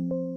O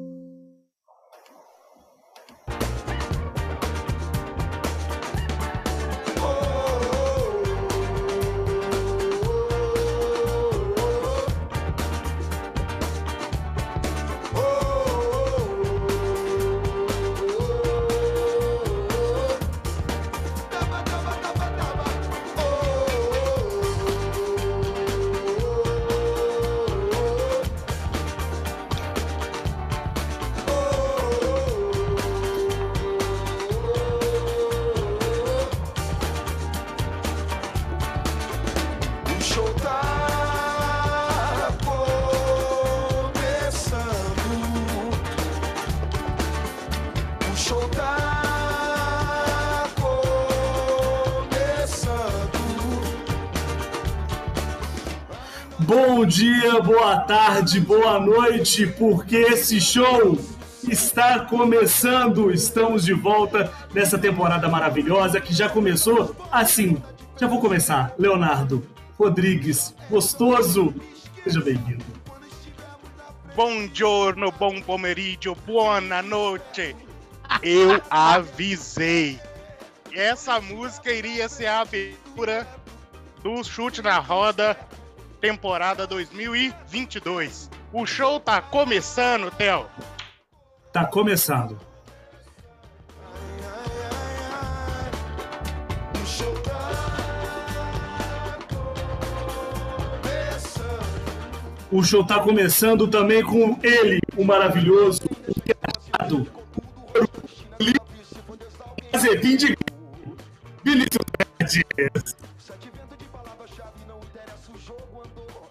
dia, boa tarde, boa noite, porque esse show está começando. Estamos de volta nessa temporada maravilhosa que já começou assim. Já vou começar. Leonardo Rodrigues, gostoso, seja bem-vindo. Buongiorno, bom pomeriggio, boa noite. Eu avisei. Essa música iria ser a abertura do Chute na Roda, temporada 2022. O show tá começando, Theo. Tá começando. O show tá começando. O também com ele, o maravilhoso, o engraçado, o Mazepin de Vinícius Guedes.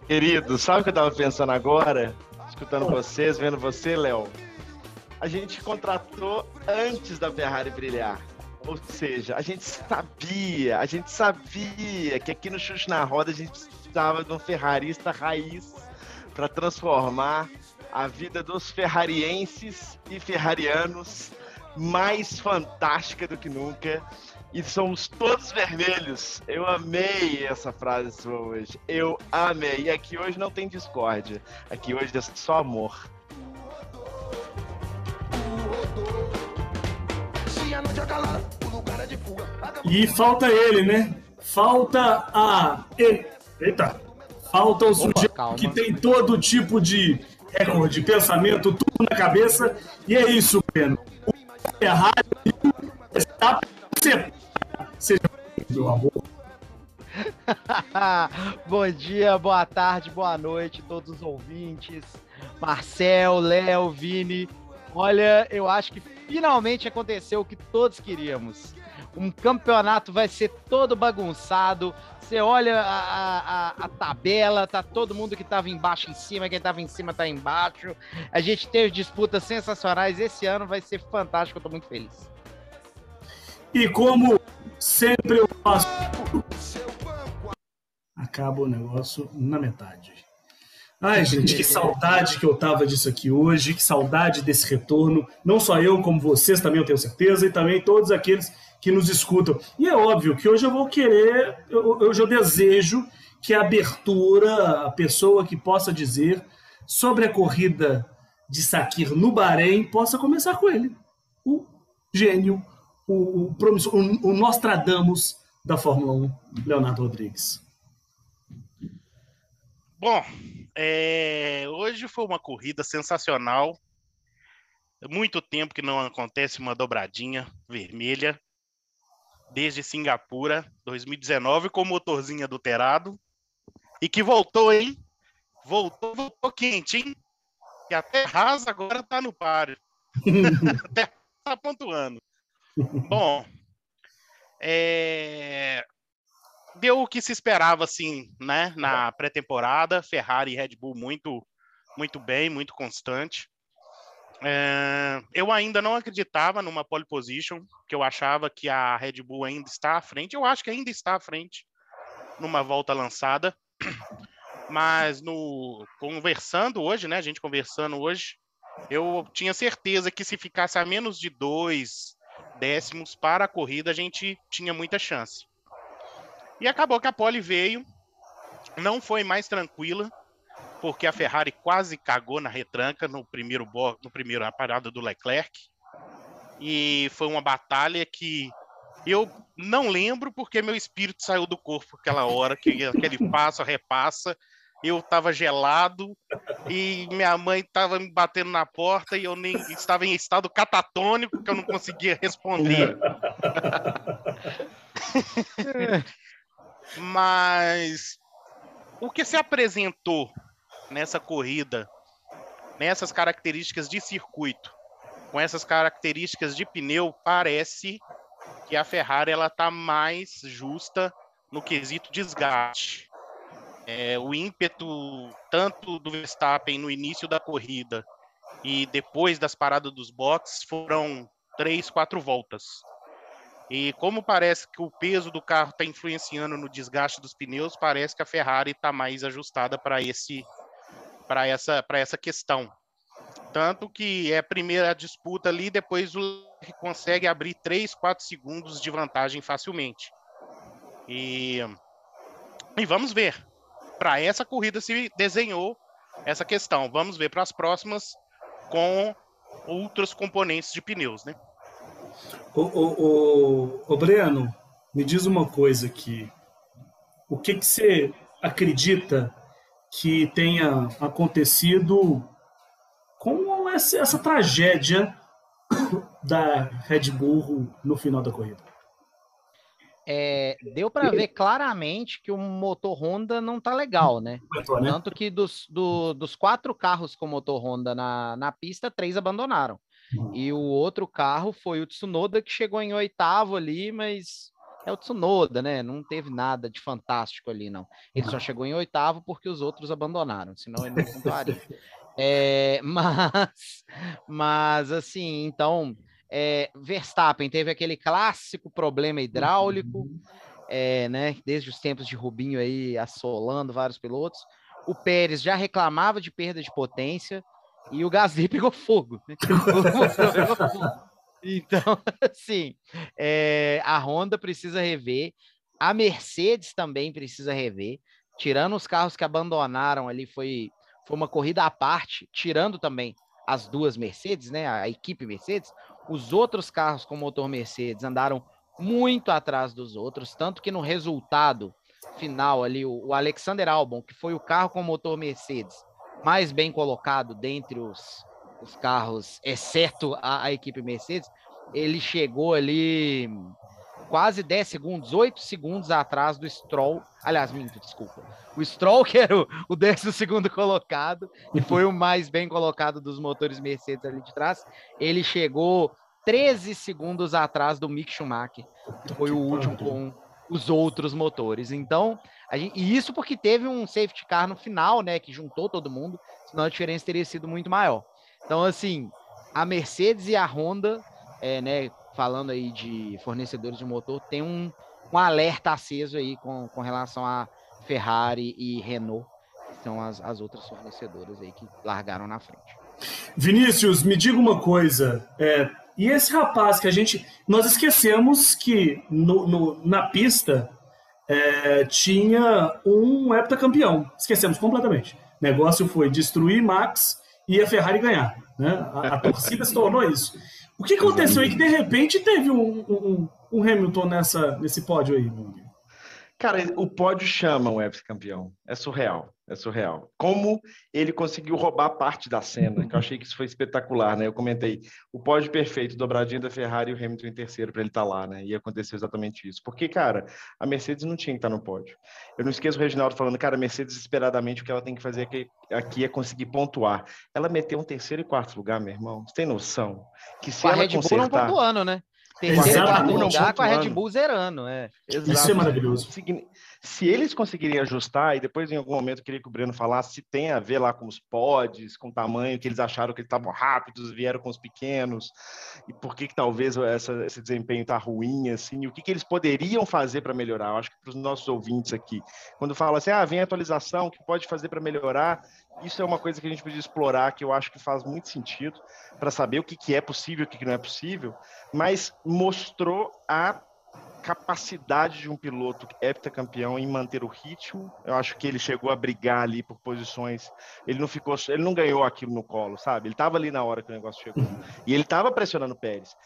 Querido, sabe o que eu tava pensando agora? Escutando vocês, vendo você, Léo. A gente contratou antes da Ferrari brilhar. Ou seja, a gente sabia, a gente sabia que aqui no Chute na Roda a gente precisava de um ferrarista raiz para transformar a vida dos ferrarienses e ferrarianos mais fantástica do que nunca. E somos todos vermelhos. Eu amei essa frase sua hoje. Eu amei. E aqui hoje não tem discórdia. Aqui hoje é só amor. E falta ele, né? Falta a. e- Eita! Falta o sujeito calma. que tem todo tipo de recorde, pensamento, tudo na cabeça. E é isso, Breno. O Ferrari está você. Seja amor. Bom dia, boa tarde, boa noite, todos os ouvintes. Marcel, Léo, Vini. Olha, eu acho que finalmente aconteceu o que todos queríamos. Um campeonato vai ser todo bagunçado. Você olha a, a- a- tabela, tá todo mundo que tava embaixo em cima, quem tava em cima tá embaixo. A gente teve disputas sensacionais. Esse ano vai ser fantástico, eu tô muito feliz. E como sempre eu faço. Acaba o negócio na metade. Ai, gente, que saudade que eu tava disso aqui hoje, que saudade desse retorno. Não só eu, como vocês também, eu tenho certeza, e também todos aqueles que nos escutam. E é óbvio que hoje eu vou querer, eu, hoje eu desejo que a abertura, a pessoa que possa dizer sobre a corrida de Sakir no Bahrein, possa começar com ele. O gênio, o, o promissor, o, o Nostradamus da Fórmula 1, Leonardo Rodrigues. Bom, é, hoje foi uma corrida sensacional. Muito tempo que não acontece uma dobradinha vermelha. Desde Singapura, 2019, com o motorzinho adulterado. E que voltou, hein? Voltou, voltou quente, hein? E até Haas agora tá no páreo. até tá pontuando. Bom, é, deu o que se esperava, assim, né? Na pré-temporada, Ferrari e Red Bull muito, muito bem, muito constante. É, eu ainda não acreditava numa pole position, que eu achava que a Red Bull ainda está à frente. Eu acho que ainda está à frente numa volta lançada. Mas no conversando hoje, né? A gente conversando hoje, eu tinha certeza que se ficasse a menos de dois décimos para a corrida, a gente tinha muita chance. E acabou que a pole veio, não foi mais tranquila, porque a Ferrari quase cagou na retranca no primeiro no primeiro parada do Leclerc. E foi uma batalha que eu não lembro porque meu espírito saiu do corpo aquela hora que aquele passo repassa. Eu estava gelado e minha mãe estava me batendo na porta e eu nem estava em estado catatônico que eu não conseguia responder. Mas o que se apresentou nessa corrida, nessas características de circuito, com essas características de pneu, parece que a Ferrari ela está mais justa no quesito desgaste. É, o ímpeto tanto do Verstappen no início da corrida e depois das paradas dos boxes foram três, quatro voltas. E como parece que o peso do carro está influenciando no desgaste dos pneus, parece que a Ferrari está mais ajustada para esse para essa para essa questão. Tanto que é a primeira disputa ali, depois o consegue abrir 3, 4 segundos de vantagem facilmente. E, e vamos ver. Para essa corrida se desenhou essa questão. Vamos ver para as próximas com outros componentes de pneus, né? O, o, o, o Breno, me diz uma coisa aqui. O que, que você acredita que tenha acontecido com essa, essa tragédia da Red Bull no final da corrida? É, deu para ver claramente que o motor Honda não tá legal, né? né? Tanto que dos, do, dos quatro carros com motor Honda na, na pista, três abandonaram. Uhum. E o outro carro foi o Tsunoda, que chegou em oitavo ali, mas é o Tsunoda, né? Não teve nada de fantástico ali, não. Ele só chegou em oitavo porque os outros abandonaram, senão ele não pontuaria. é, mas, mas, assim, então, é, Verstappen teve aquele clássico problema hidráulico, é, né? Desde os tempos de Rubinho aí assolando vários pilotos. O Pérez já reclamava de perda de potência e o Gasly pegou fogo. Né? pegou fogo. Então, assim, é, a Honda precisa rever, a Mercedes também precisa rever. Tirando os carros que abandonaram ali, foi, foi uma corrida à parte, tirando também as duas Mercedes, né? A equipe Mercedes, os outros carros com motor Mercedes andaram muito atrás dos outros, tanto que no resultado final ali, o, Alexander Albon, que foi o carro com motor Mercedes mais bem colocado dentre os, os carros, exceto a, a equipe Mercedes, ele chegou ali quase 10 segundos, 8 segundos atrás do Stroll. Aliás, minto, desculpa. O Stroll, que era o, o 12 colocado, e foi o mais bem colocado dos motores Mercedes ali de trás, ele chegou 13 segundos atrás do Mick Schumacher, que foi o último com os outros motores. Então, gente, e isso porque teve um safety car no final, né, que juntou todo mundo, senão a diferença teria sido muito maior. Então, assim, a Mercedes e a Honda, é, né, falando aí de fornecedores de motor, tem um, um alerta aceso aí com, com relação a Ferrari e Renault, que são as, as outras fornecedoras aí que largaram na frente. Vinícius, me diga uma coisa. É, e esse rapaz que a gente. Nós esquecemos que no, no na pista é, tinha um heptacampeão. Esquecemos completamente. O negócio foi destruir Max e a Ferrari ganhar. Né? A, a torcida se tornou isso. O que aconteceu aí que de repente teve um, um, um Hamilton nessa, nesse pódio aí, meu amigo? Cara, o pódio chama o Webs campeão. É surreal. É surreal. Como ele conseguiu roubar parte da cena, que eu achei que isso foi espetacular, né? Eu comentei o pódio perfeito, dobradinha da Ferrari e o Hamilton em terceiro para ele estar tá lá, né? E aconteceu exatamente isso. Porque, cara, a Mercedes não tinha que estar tá no pódio. Eu não esqueço o Reginaldo falando, cara, a Mercedes, desesperadamente, o que ela tem que fazer aqui, aqui é conseguir pontuar. Ela meteu um terceiro e quarto lugar, meu irmão. Você tem noção? Que se a ela Red Bull consertar... não pontuando, né? Terceiro e quarto lugar com a Red Bull zerando, é. Exato. Isso é maravilhoso. Se eles conseguirem ajustar, e depois em algum momento eu queria que o Breno falasse se tem a ver lá com os pods, com o tamanho, que eles acharam que eles estavam rápidos, vieram com os pequenos, e por que, que talvez essa, esse desempenho está ruim, assim, e o que, que eles poderiam fazer para melhorar. Eu acho que para os nossos ouvintes aqui, quando fala assim, ah, vem atualização, o que pode fazer para melhorar, isso é uma coisa que a gente podia explorar, que eu acho que faz muito sentido, para saber o que, que é possível e o que, que não é possível, mas mostrou a capacidade de um piloto heptacampeão em manter o ritmo. Eu acho que ele chegou a brigar ali por posições. Ele não ficou, ele não ganhou aquilo no colo, sabe? Ele estava ali na hora que o negócio chegou. E ele estava pressionando o Pérez.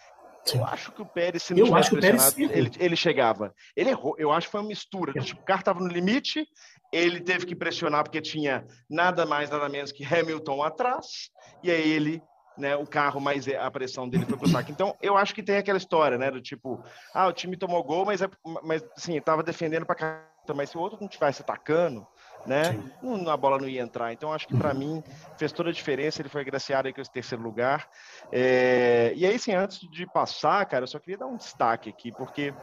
Eu acho que o Pérez, se não Eu tivesse acho que o Pérez ele, ele chegava. Ele errou. Eu acho que foi uma mistura. Tipo, o carro estava no limite, ele teve que pressionar porque tinha nada mais, nada menos que Hamilton atrás, e aí ele, né, o carro mais a pressão dele foi pro saco. Então, eu acho que tem aquela história, né, do tipo, ah, o time tomou gol, mas é, mas assim, tava defendendo para caramba, mas se o outro não tivesse atacando, né, não- a bola não ia entrar. Então, acho que para mim fez toda a diferença. Ele foi agraciado aí com esse terceiro lugar. É, e aí, sim, antes de passar, cara, eu só queria dar um destaque aqui, porque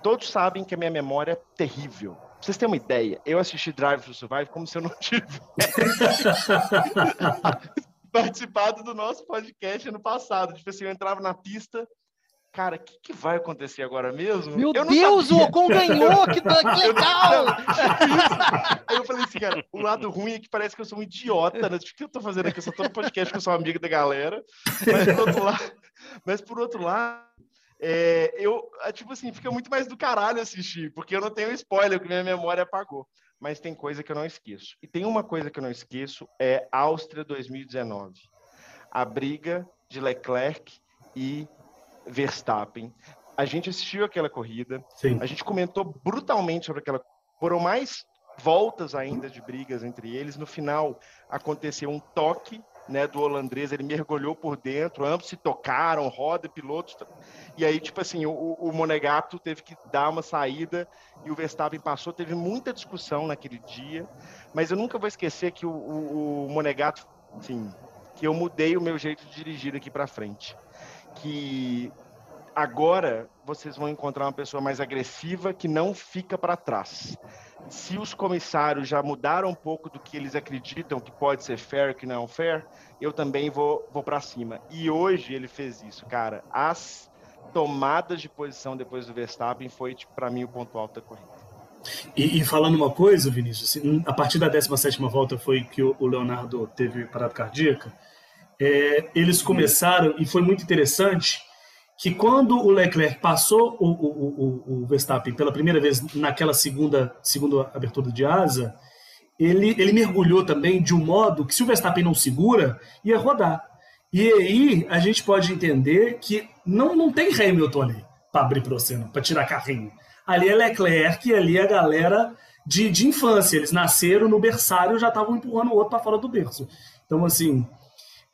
todos sabem que a minha memória é terrível. Pra vocês terem uma ideia, eu assisti Drive to Survive como se eu não tivesse participado do nosso podcast ano passado. Tipo assim, eu entrava na pista, cara, o que, que vai acontecer agora mesmo? Meu Deus, o sabia. Ocon ganhou! Que, que legal! Aí eu falei assim, cara, o lado ruim é que parece que eu sou um idiota, né? Tipo, O que eu tô fazendo aqui? Eu só tô no podcast que eu sou amigo da galera. Mas por outro lado, mas por outro lado é, eu, é, tipo assim, fica muito mais do caralho assistir, porque eu não tenho spoiler, que minha memória apagou. Mas tem coisa que eu não esqueço. E tem uma coisa que eu não esqueço, é Áustria 2019. A briga de Leclerc e Verstappen. A gente assistiu aquela corrida, Sim. a gente comentou brutalmente sobre aquela. Foram mais voltas ainda de brigas entre eles. No final, aconteceu um toque né, do holandês, ele mergulhou por dentro, ambos se tocaram, roda, pilotos. E aí, tipo assim, o, o Monegato teve que dar uma saída e o Verstappen passou. Teve muita discussão naquele dia, mas eu nunca vou esquecer que o, o, o Monegato, assim, que eu mudei o meu jeito de dirigir daqui para frente. Que agora vocês vão encontrar uma pessoa mais agressiva que não fica para trás. Se os comissários já mudaram um pouco do que eles acreditam que pode ser fair que não é fair, eu também vou, vou para cima. E hoje ele fez isso, cara. As tomadas de posição depois do Verstappen foi, tipo, para mim, o ponto alto da corrida. E, e falando uma coisa, Vinícius, assim, a partir da 17 volta foi que o, o Leonardo teve parada cardíaca. É, eles começaram, e foi muito interessante, que quando o Leclerc passou o, o, o, o Verstappen pela primeira vez naquela segunda, segunda abertura de asa, ele, ele mergulhou também de um modo que se o Verstappen não segura, ia rodar. E aí a gente pode entender que não, não tem Hamilton ali para abrir para você, para tirar carrinho. Ali é Leclerc e ali é a galera de, de infância. Eles nasceram no berçário e já estavam empurrando o outro para fora do berço. Então, assim,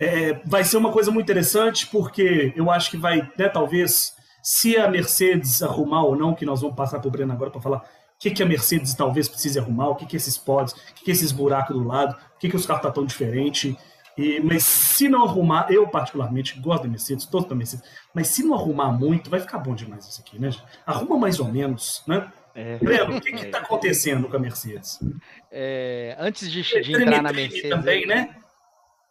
é, vai ser uma coisa muito interessante, porque eu acho que vai, né, talvez, se a Mercedes arrumar ou não, que nós vamos passar para o Breno agora para falar o que, que a Mercedes talvez precise arrumar, o que, que esses pods, o que, que esses buracos do lado, o que, que os carros estão tão diferentes. E, mas se não arrumar, eu particularmente gosto da Mercedes, todos da Mercedes, mas se não arrumar muito, vai ficar bom demais isso aqui, né? gente? Arruma mais ou menos, né? É. Breno, o que está acontecendo com a Mercedes? É, antes de, de entrar na Mercedes. também, né?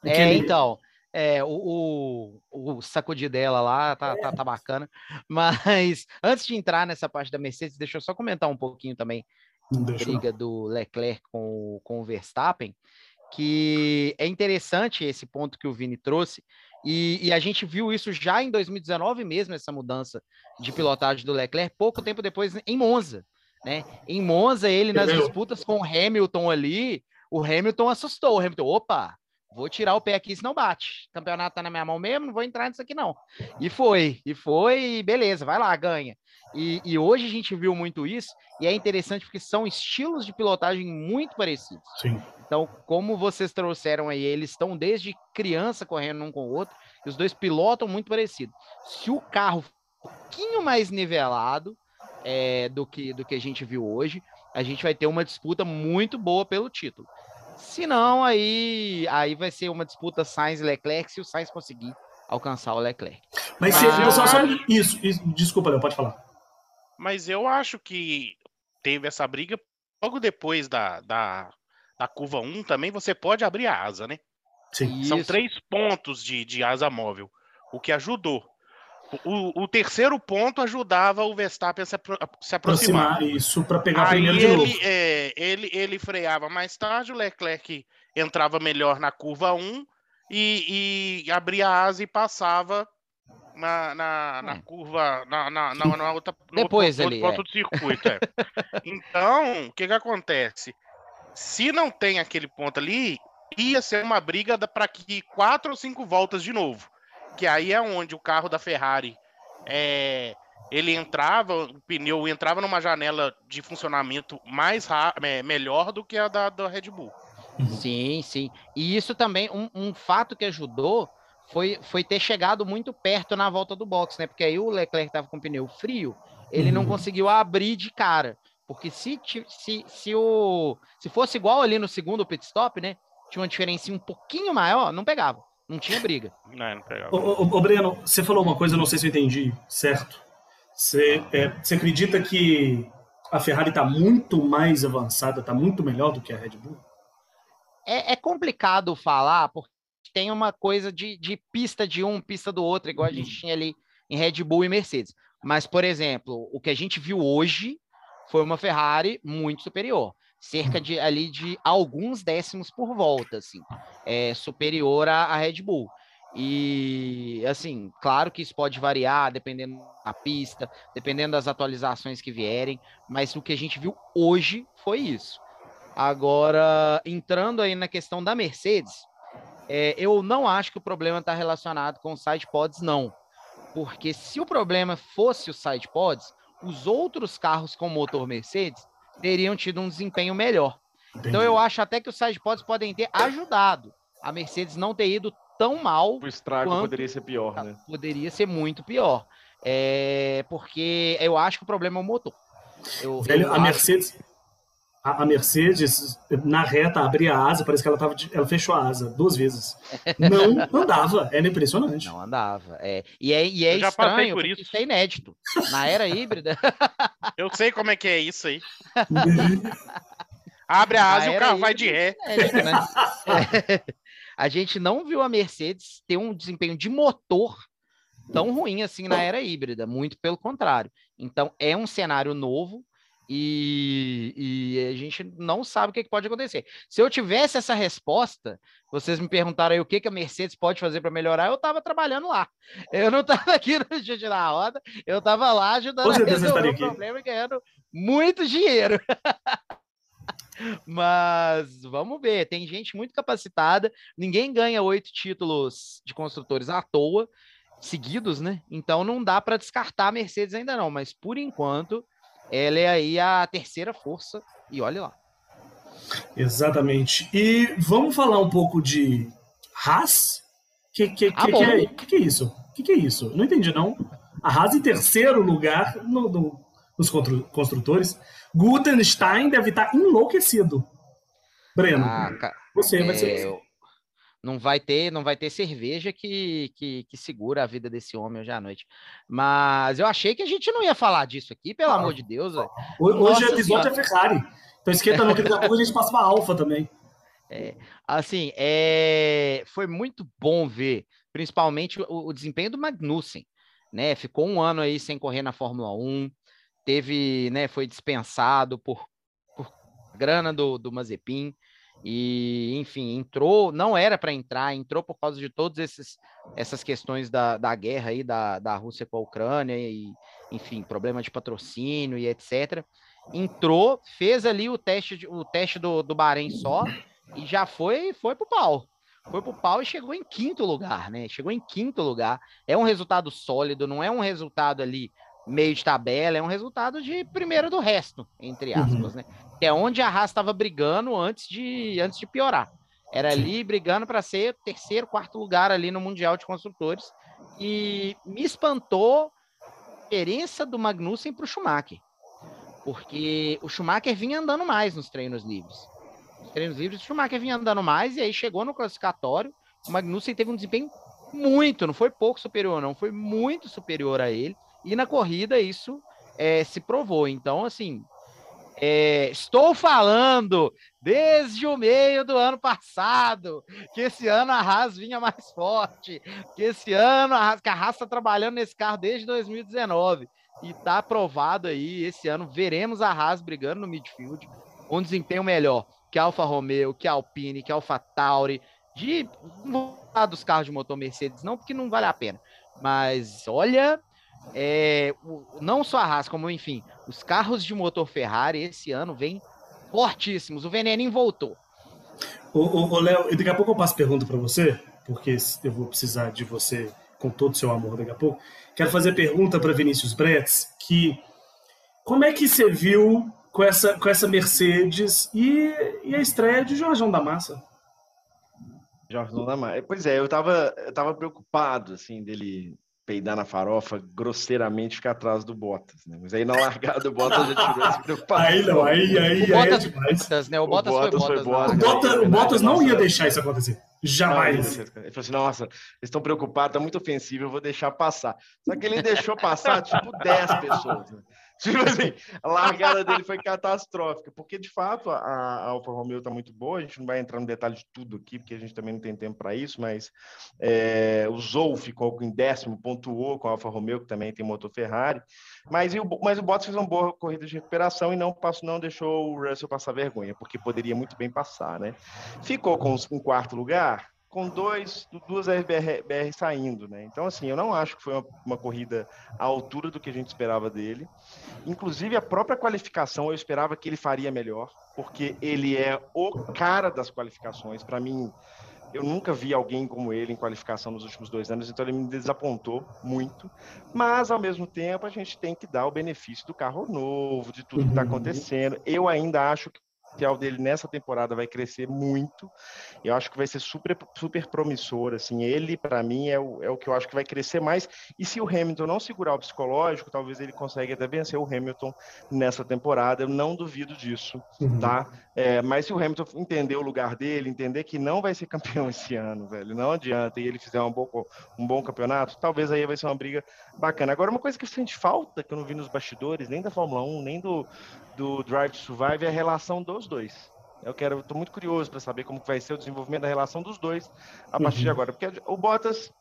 É, Aquele- então. É, o, o, o sacudir dela lá tá, tá, tá bacana. Mas antes de entrar nessa parte da Mercedes, deixa eu só comentar um pouquinho também não. briga do Leclerc com, o- com o Verstappen, que é interessante esse ponto que o Vini trouxe, e, e a gente viu isso já em 2019 mesmo, essa mudança de pilotagem do Leclerc, pouco tempo depois em Monza. Né? Em Monza, ele nas disputas com o Hamilton ali, o Hamilton assustou. O Hamilton, opa, vou tirar o pé aqui, senão bate. O campeonato tá na minha mão mesmo, não vou entrar nisso aqui não. E foi, e foi, e beleza, vai lá, ganha. E, e hoje a gente viu muito isso, e é interessante porque são estilos de pilotagem muito parecidos. Sim. Então, como vocês trouxeram aí, eles estão desde criança correndo um com o outro, e os dois pilotam muito parecido. Se o carro um pouquinho mais nivelado é, do, que, do que a gente viu hoje, a gente vai ter uma disputa muito boa pelo título. Se não, aí, aí vai ser uma disputa Sainz e Leclerc, se o Sainz conseguir alcançar o Leclerc. Mas se, eu só, só- acho- isso, isso, desculpa, Léo, pode falar. Mas eu acho que teve essa briga logo depois da, da, da curva 1 também você pode abrir a asa, né? Sim. São Isso. três pontos de, de asa móvel, o que ajudou. O, o terceiro ponto ajudava o Verstappen a se, apro- se aproximar. Aproximar isso para pegar Aí primeiro de novo. ele, é, ele, ele freava mais tarde, o Leclerc entrava melhor na curva 1 e, e abria a asa e passava na, na, na É. curva, na, na, na, na outra, no Depois outro, ali, outro, é. circuito. é. Então, o que que acontece? Se não tem aquele ponto ali, ia ser uma briga para que quatro ou cinco voltas de novo. Que aí é onde o carro da Ferrari é, ele entrava, o pneu entrava numa janela de funcionamento mais é, melhor do que a da, da Red Bull. Sim, sim. E isso também, um, um fato que ajudou foi, foi ter chegado muito perto na volta do box, né? Porque aí o Leclerc estava com o pneu frio, ele não Uhum. conseguiu abrir de cara. Porque se, se, se, o, se fosse igual ali no segundo pit stop, né? Tinha uma diferença um pouquinho maior, não pegava. Não tinha briga. Não, não pegava. Ô, ô, ô, Breno, você falou uma coisa, não sei se eu entendi certo. Você, é, você acredita que a Ferrari está muito mais avançada, está muito melhor do que a Red Bull? É, é complicado falar, porque tem uma coisa de, de pista de um, pista do outro, igual a gente tinha ali em Red Bull e Mercedes. Mas, por exemplo, o que a gente viu hoje foi uma Ferrari muito superior. Cerca de ali de alguns décimos por volta, assim, é, superior à, à Red Bull. E assim, claro que isso pode variar dependendo da pista, dependendo das atualizações que vierem, mas o que a gente viu hoje foi isso. Agora, entrando aí na questão da Mercedes, é, eu não acho que o problema está relacionado com os side pods, não. Porque se o problema fosse os side pods, os outros carros com motor Mercedes teriam tido um desempenho melhor. Então eu acho até que os side pods podem ter ajudado a Mercedes não ter ido tão mal, O estrago Quanto- poderia ser pior, né? poderia ser muito pior. É, porque eu acho que o problema é o motor. Eu, Velho, eu a acho- Mercedes, a, a Mercedes, na reta, abria a asa, parece que ela, tava ela fechou a asa duas vezes. Não andava, era impressionante. Não andava. É. E é, e é Eu já passei estranho, por isso. isso é inédito. Na era híbrida, Eu sei como é que é isso aí. Abre a asa Na e o carro vai de ré. é inédito, né? É. A gente não viu a Mercedes ter um desempenho de motor tão ruim assim na era híbrida, muito pelo contrário. Então é um cenário novo e, e a gente não sabe o que, pode acontecer. Se eu tivesse essa resposta, vocês me perguntaram aí o que, que a Mercedes pode fazer para melhorar, eu estava trabalhando lá. Eu não estava aqui no Chute na Roda, eu estava lá ajudando Com a resolver o problema e ganhando muito dinheiro. Mas vamos ver, tem gente muito capacitada. Ninguém ganha oito títulos de construtores à toa, seguidos, né? Então não dá para descartar a Mercedes ainda não, mas por enquanto ela é aí a terceira força e olha lá. Exatamente. E vamos falar um pouco de Haas? Que que, Ah, que, que, é, que, que é isso? Que que é isso? Não entendi, não. A Haas em terceiro lugar no, no- nos constru- construtores. Gutenstein deve estar enlouquecido. Breno, Ah, você vai ser. É, não vai ter, não vai ter cerveja que, que, que segura a vida desse homem hoje à noite. Mas eu achei que a gente não ia falar disso aqui, pelo Ah. amor de Deus. Ho- Hoje Nossa o episódio é Ferrari. Então esquenta não, que daqui a pouco a gente passa pra Alfa também. Assim, é... foi muito bom ver, principalmente o, o desempenho do Magnussen, né? Ficou um ano aí sem correr na Fórmula 1, teve, né? Foi dispensado por, por grana do, do Mazepin e, enfim, entrou, não era para entrar, entrou por causa de todas esses, essas questões da, da guerra aí da, da Rússia com a Ucrânia e, enfim, problema de patrocínio e etc. Entrou, fez ali o teste, de- o teste do, do Bahrein só e já foi foi pro pau. Foi pro pau e chegou em quinto lugar, né? Chegou em quinto lugar. É um resultado sólido, não é um resultado ali meio de tabela, é um resultado de primeiro do resto, entre Uhum. aspas, né? Que é onde a Haas estava brigando antes de antes de piorar. Era ali brigando para ser terceiro, quarto lugar ali no Mundial de Construtores. E me espantou a diferença do Magnussen para o Schumacher. Porque o Schumacher vinha andando mais nos treinos livres. Nos treinos livres, o Schumacher vinha andando mais e aí chegou no classificatório. O Magnussen teve um desempenho muito, não foi pouco superior, não, foi muito superior a ele. E na corrida isso eh, se provou. Então, assim, é, estou falando desde o meio do ano passado que esse ano a Haas vinha mais forte, que esse ano a Haas, que a Haas está trabalhando nesse carro desde 2019 e está aprovado aí. Esse ano veremos a Haas brigando no midfield, com desempenho melhor que a Alfa Romeo, que a Alpine, que a Alfa Tauri, de dos carros de motor Mercedes, não, porque não vale a pena. Mas olha, é, o- não só a Haas, como enfim, os carros de motor Ferrari esse ano vêm fortíssimos. O Veneninho voltou. Ô, Léo, daqui a pouco eu passo pergunta para você, porque eu vou precisar de você com todo o seu amor daqui a pouco. Quero fazer pergunta para Vinícius Bretz, que como é que você viu com essa, com essa Mercedes e, e a estreia de Jorjão da Massa? Jorge não dá mais. Pois é, eu tava, eu tava preocupado, assim, dele peidar na farofa, grosseiramente ficar atrás do Bottas, né? Mas aí na largada o Bottas já tirou essa preocupação. Aí não, aí, aí, O aí é Bottas, demais. Bottas, né? O O Bottas, Bottas foi foi Bottas. Bottas. na O. Bottas, o Bottas não ia deixar isso acontecer. Não, Jamais. ele falou assim, nossa, eles estão preocupados, tá muito ofensivo, eu vou deixar passar. Só que ele deixou passar, tipo, 10 pessoas. né? Tipo assim, a largada dele foi catastrófica, porque de fato a, a Alfa Romeo tá muito boa, a gente não vai entrar no detalhe de tudo aqui, porque a gente também não tem tempo para isso, mas é, o Zou ficou em décimo, pontuou com a Alfa Romeo, que também tem motor Ferrari, mas, e o, mas o Bottas fez uma boa corrida de recuperação e não, passou, não deixou o Russell passar vergonha, porque poderia muito bem passar, né? Ficou com um quarto lugar, com dois, duas RBR BR saindo, né? Então, assim, eu não acho que foi uma, uma corrida à altura do que a gente esperava dele. Inclusive, a própria qualificação eu esperava que ele faria melhor, porque ele é o cara das qualificações. Para mim, eu nunca vi alguém como ele em qualificação nos últimos dois anos, então ele me desapontou muito. Mas, ao mesmo tempo, a gente tem que dar o benefício do carro novo, de tudo que está Uhum. acontecendo. Eu ainda acho que potencial dele nessa temporada vai crescer muito. Eu acho que vai ser super, super promissor. Assim, ele, para mim, é o, é o que eu acho que vai crescer mais. E se o Hamilton não segurar o psicológico, talvez ele consiga até vencer o Hamilton nessa temporada. Eu não duvido disso, Uhum. tá? É, mas se o Hamilton entender o lugar dele, entender que não vai ser campeão esse ano, velho, não adianta, e ele fizer um bom, um bom campeonato, talvez aí vai ser uma briga bacana. Agora, uma coisa que sente falta, que eu não vi nos bastidores, nem da Fórmula 1, nem do, do Drive to Survive, é a relação dos dois. Eu quero, estou muito curioso para saber como vai ser o desenvolvimento da relação dos dois a partir de Uhum. agora, porque o Bottas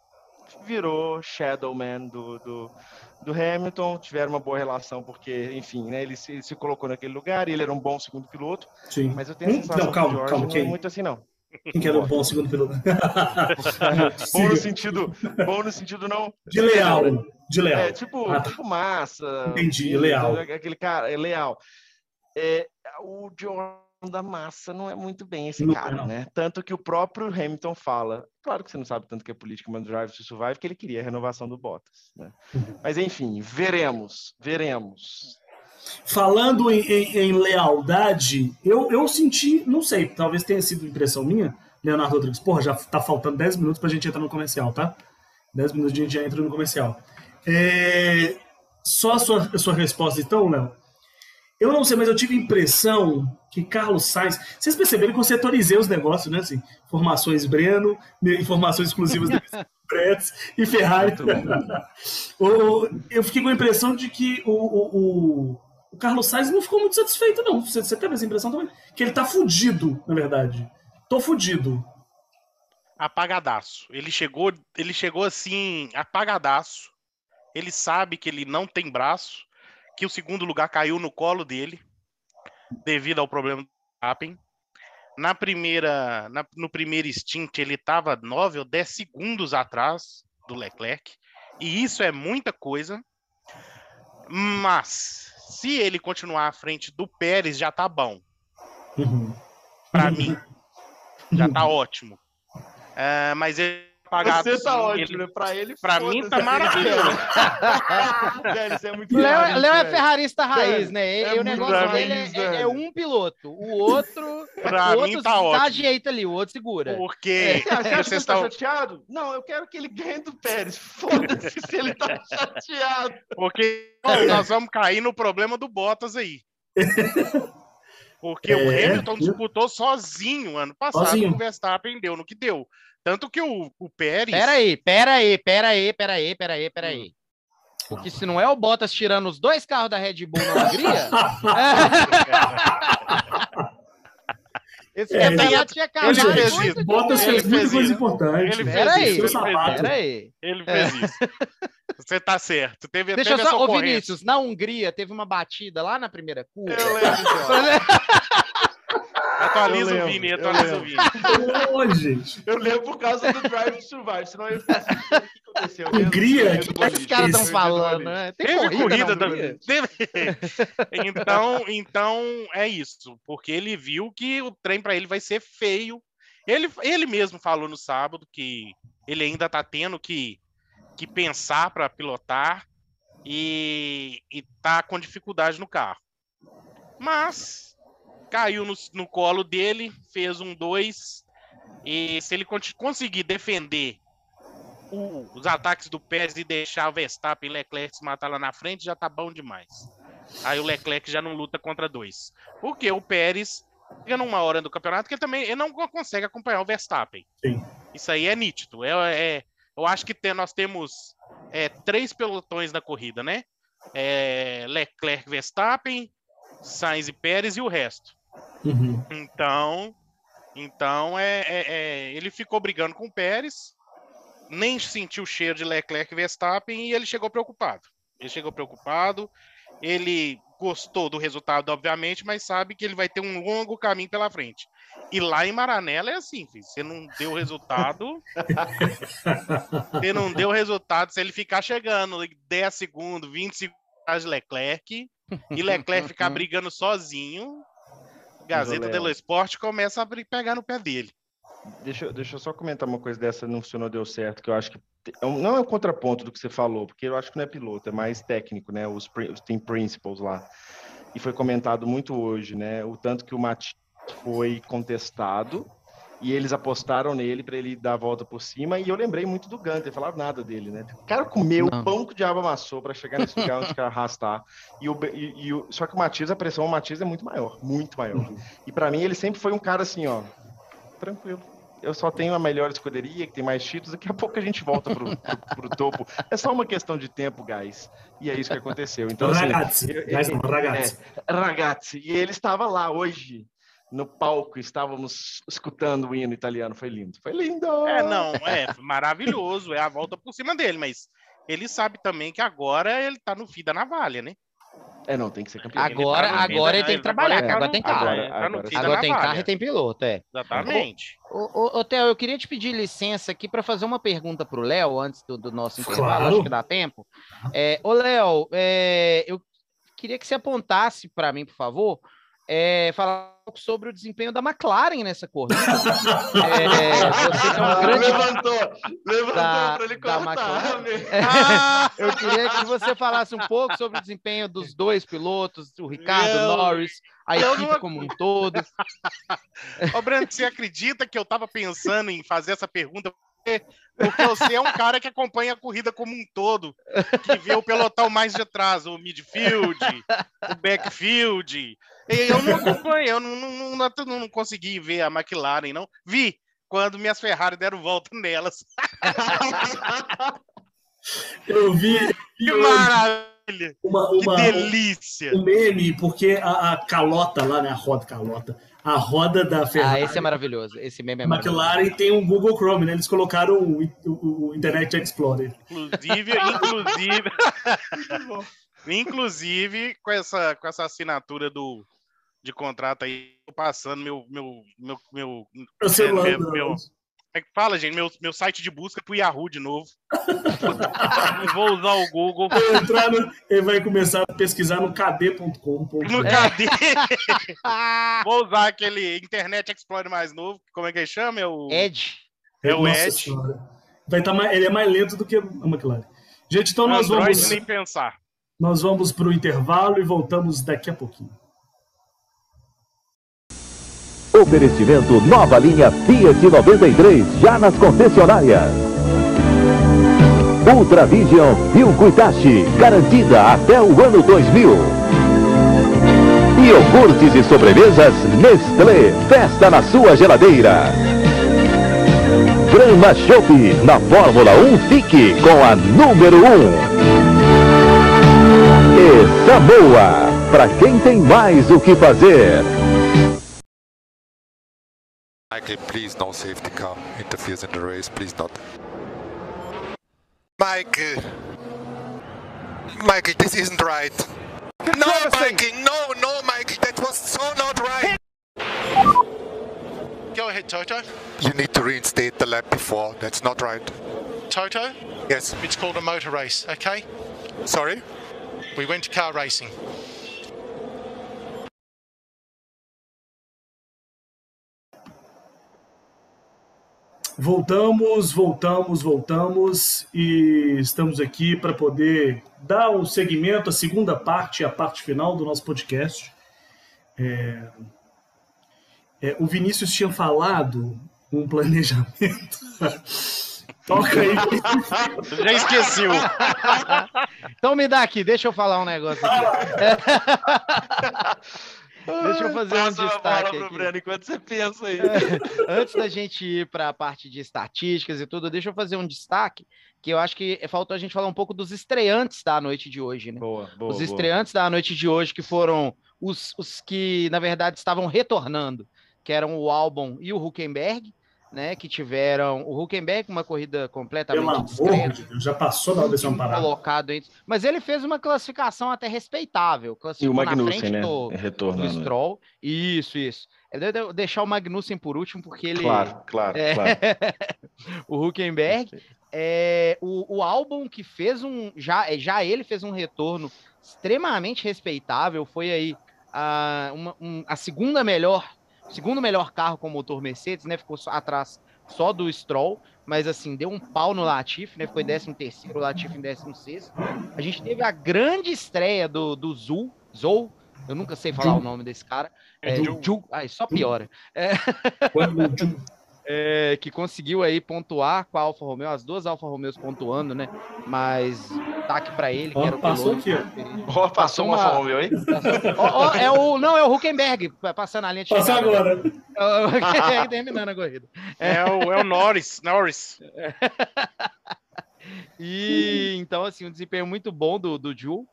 virou Shadowman do, do, do Hamilton, tiveram uma boa relação, porque, enfim, né, ele se, ele se colocou naquele lugar e ele era um bom segundo piloto, Sim. mas eu tenho a Hum? sensação Não, calma, que o George calma, não é muito assim, não. Quem que era o bom segundo piloto? Bom no sentido, bom no sentido não. De leal. De leal. É, tipo, Ah, tá. tipo massa. Entendi, leal. Aquele cara, é leal. É, o John da massa não é muito bem esse Não é, cara, não. né? Tanto que o próprio Hamilton fala, claro que você não sabe tanto que é política, mas Drive to Survive, que ele queria a renovação do Bottas, né? Uhum. Mas enfim, veremos, veremos. Falando em, em- em lealdade, eu, eu senti, não sei, talvez tenha sido impressão minha, Leonardo Rodrigues. Porra, já tá faltando 10 minutos pra gente entrar no comercial, tá? 10 minutos a gente já entra no comercial. É, só a sua, a sua resposta, então, Léo. Eu não sei, mas eu tive a impressão que Carlos Sainz. Vocês perceberam que eu setorizei os negócios, né? Assim, informações Breno, informações exclusivas do Pretz e Ferrari. O- eu fiquei com a impressão de que o, o, o- o Carlos Sainz não ficou muito satisfeito, não. Você, você teve essa impressão também? Que ele tá fudido, na verdade. Tô fudido. apagadaço. Ele chegou, ele chegou assim, apagadaço. Ele sabe que ele não tem braço, que o segundo lugar caiu no colo dele devido ao problema do Verstappen. Na primeira, na- no primeiro stint ele estava 9 ou 10 segundos atrás do Leclerc, e isso é muita coisa. Mas se ele continuar à frente do Pérez já tá bom Uhum. para mim. Já tá ótimo. É, mas ele apagado, Você tá ótimo, ele- né? Pra ele, Pra mim tá maravilhoso. Velho, é muito Léo, irônico, Léo é ferrarista raiz, né? É o negócio dele é, é- é um piloto. O outro. Pra o mim outro tá dá ótimo. jeito ali, o outro segura. Porque Você que vocês você tá estão. chateado? Não, eu quero que ele ganhe do Pérez. Foda-se se ele tá chateado. Porque nós vamos cair no problema do Bottas aí. Porque o É, Hamilton disputou sozinho ano passado Sozinho. e o Verstappen deu no que deu. Tanto que o, o Pérez. Pera aí, pera aí, pera aí, pera aí, pera aí, pera aí. Porque se não é o Bottas tirando os dois carros da Red Bull na Hungria, esse É, campeonato tinha acabado. ele fez muito isso. Bottas Ele fez muita fez coisa importante. Ele fez Pera isso, ele fez sapato. Pera aí. Ele fez isso. Você tá certo. Teve, Deixa eu teve essa só, ô. Vinícius, na Hungria teve uma batida lá na primeira curva. Eu lembro. Atualiza o Vini, atualiza o Vini. Ô, gente. Eu lembro por causa do Drive to Survive, senão eu ia ficar assim, o que aconteceu? Hungria? Eu- Que O que os caras estão falando, né? Tem Teve corrida, corrida na da... Hungria? Teve... então, então é isso, porque ele viu que o trem para ele vai ser feio. Ele, ele mesmo falou no sábado que ele ainda tá tendo que, que pensar para pilotar e, e tá com dificuldade no carro. Mas caiu no, no colo dele, fez um 2 e se ele conseguir defender o- os ataques do Pérez e deixar o Verstappen e Leclerc se matar lá na frente, já tá bom demais. Aí o Leclerc já não luta contra dois. Porque o Pérez chega numa hora do campeonato que ele também ele não consegue acompanhar o Verstappen. Sim. Isso aí é nítido. É, é- eu acho que tem- nós temos é, três pelotões na corrida, né? É, Leclerc, Verstappen, Sainz e Pérez e o resto. Uhum. Então, então é, é- é, ele ficou brigando com o Pérez, nem sentiu o cheiro de Leclerc e Verstappen e ele chegou preocupado. Ele chegou preocupado, ele gostou do resultado, obviamente, mas sabe que ele vai ter um longo caminho pela frente. E lá em Maranello é assim, filho, você não deu resultado, você não deu resultado, se ele ficar chegando 10 segundos, 20 segundos atrás de Leclerc, e Leclerc ficar brigando sozinho, Gazeta dello Sport começa a pegar no pé dele. Deixa, eu- deixa eu só comentar uma coisa dessa, não funcionou, deu certo, que eu acho que é não é um contraponto do que você falou, porque eu acho que não é piloto, é mais técnico, né? Os, os team principles lá. E foi comentado muito hoje, né? O tanto que o Matias foi contestado e eles apostaram nele para ele dar a volta por cima. E eu lembrei muito do Gunter, falaram nada dele, né? O cara comeu o pão que o diabo amassou para chegar nesse lugar onde quer arrastar. E o, e, e o- só que o Matias, a pressão do Matias é muito maior, muito maior. E para mim ele sempre foi um cara assim, ó, tranquilo. Eu só tenho a melhor escuderia, que tem mais títulos, daqui a pouco a gente volta pro, pro, pro topo. É só uma questão de tempo, guys. E é isso que aconteceu. Então, assim, ragazzi. eu- Guys, não, ragazzi. ragazzi. E ele estava lá hoje, no palco, estávamos escutando o hino italiano. Foi lindo. Foi lindo! É, não, é maravilhoso, é a volta por cima dele, mas ele sabe também que agora ele tá no fim da navalha, né? É, não, tem que ser campeão. Ele Agora, tá no fim agora da- ele tem que agora trabalhar, ele tá agora tem carro. agora- é, tá agora- fim da Agora tem carro e tem piloto, é. Exatamente. Ô, ô, ô, Theo, eu queria te pedir licença aqui para fazer uma pergunta para o Léo antes do, do nosso intervalo, Claro. acho que dá tempo. É, ô, Léo, é, eu queria que você apontasse para mim, por favor, é, falar um pouco sobre o desempenho da McLaren nessa corrida. É, você é um grande Levantou, levantou da- para ele cortar. McLaren. Ah, Eu queria que você falasse um pouco sobre o desempenho dos dois pilotos, o Ricardo, Meu, o Norris, a eu equipe não- como um todo. Ô, Brando, você acredita que eu tava pensando em fazer essa pergunta? Porque- você é um cara que acompanha a corrida como um todo, que vê o pelotão mais de trás, o midfield, o backfield. E eu não acompanho, eu não, não, não, não- consegui ver a McLaren, não. Vi quando minhas Ferrari deram volta nelas. Eu vi, Que maravilha! uma, Que uma, delícia! um meme, porque a, a calota lá, né? A roda calota. A roda da Ah, Ferrari. esse é maravilhoso. Esse meme é maravilhoso. McLaren tem um Google Chrome, né? Eles colocaram o, o- o Internet Explorer. Inclusive, inclusive, inclusive com essa com essa assinatura do de contrato aí, passando meu meu meu meu, meu- meu- é que fala, gente? Meu, meu site de busca pro Yahoo de novo. Não vou usar o Google. Vou entrar no- ele vai começar a pesquisar no kd.com. No cadê? Vou usar aquele Internet Explorer mais novo. Como é que ele chama? É o... Ed. É o Nossa Edge. Senhora. Vai tá mais, ele é mais lento do que a McLaren. Gente, então nós Android vamos, nem pensar. nós vamos para o intervalo e voltamos daqui a pouquinho. Oferecimento nova linha Fiat 93, já nas concessionárias. Ultra Vision Rio Itachi, garantida até o ano 2000. Iogurtes e sobremesas Nestlé, festa na sua geladeira. Brahma Chopp, na Fórmula 1 fique com a número 1. E Samoa, para quem tem mais o que fazer. Michael, please no safety car interferes in the race, please not. Michael! Michael, this isn't right. No, Michael, no, no, Michael, that was so not right. Go ahead, Toto. You need to reinstate the lap before. That's not right. Toto, Yes. it's called a motor race, okay? Sorry? We went to car racing. Voltamos, voltamos, voltamos e estamos aqui para poder dar um segmento, a segunda parte, a parte final do nosso podcast. É, é, o Vinícius tinha falado um planejamento. Toca aí. Já esqueceu. Então me dá aqui, deixa eu falar um negócio aqui. Deixa eu fazer um Passa a destaque aqui. Breno enquanto você pensa aí. Antes da gente ir para a parte de estatísticas e tudo, deixa eu fazer um destaque que eu acho que faltou a gente falar um pouco dos estreantes da noite de hoje, né? Boa, boa. os boa. estreantes da noite de hoje, que foram os, os que, na verdade, estavam retornando, que eram o Albon e o Huckenberg, né? Que tiveram o Huckenberg, uma corrida Pelo completamente amor discreta. de Deus, já passou da ano parado. colocado entre... Mas ele fez uma classificação até respeitável. E o Classificou na Magnussen, frente né? do, É do né? Stroll. Isso, isso. Eu devo deixar o Magnussen por último, porque ele. Claro, claro, É, claro. o Huckenberg. É, o, o álbum que fez um. Já, é, já ele fez um retorno extremamente respeitável. Foi aí a, uma- um- a segunda melhor. Segundo melhor carro com motor Mercedes, né? Ficou só atrás só do Stroll, mas assim, deu um pau no Latifi, né? Ficou em 13 terceiro, o Latifi em 16 A gente teve a grande estreia do, do Zul, Zou, eu nunca sei falar Zul. o nome desse cara. É É, Zul. Zul, ai, só piora. Quando- É, que conseguiu aí pontuar com a Alfa Romeo, as duas Alfa Romeos pontuando, né? Mas destaque para ele, que Ó, era o passou piloto. aqui, Ó, passou uma uma- Alfa Romeo aí? Ó, ó, é o, não, é o Huckenberg passando a linha de Passou agora. É o Huckenberg terminando a corrida. É o, é o Norris. Norris. E então, assim, um desempenho muito bom do, do Ju.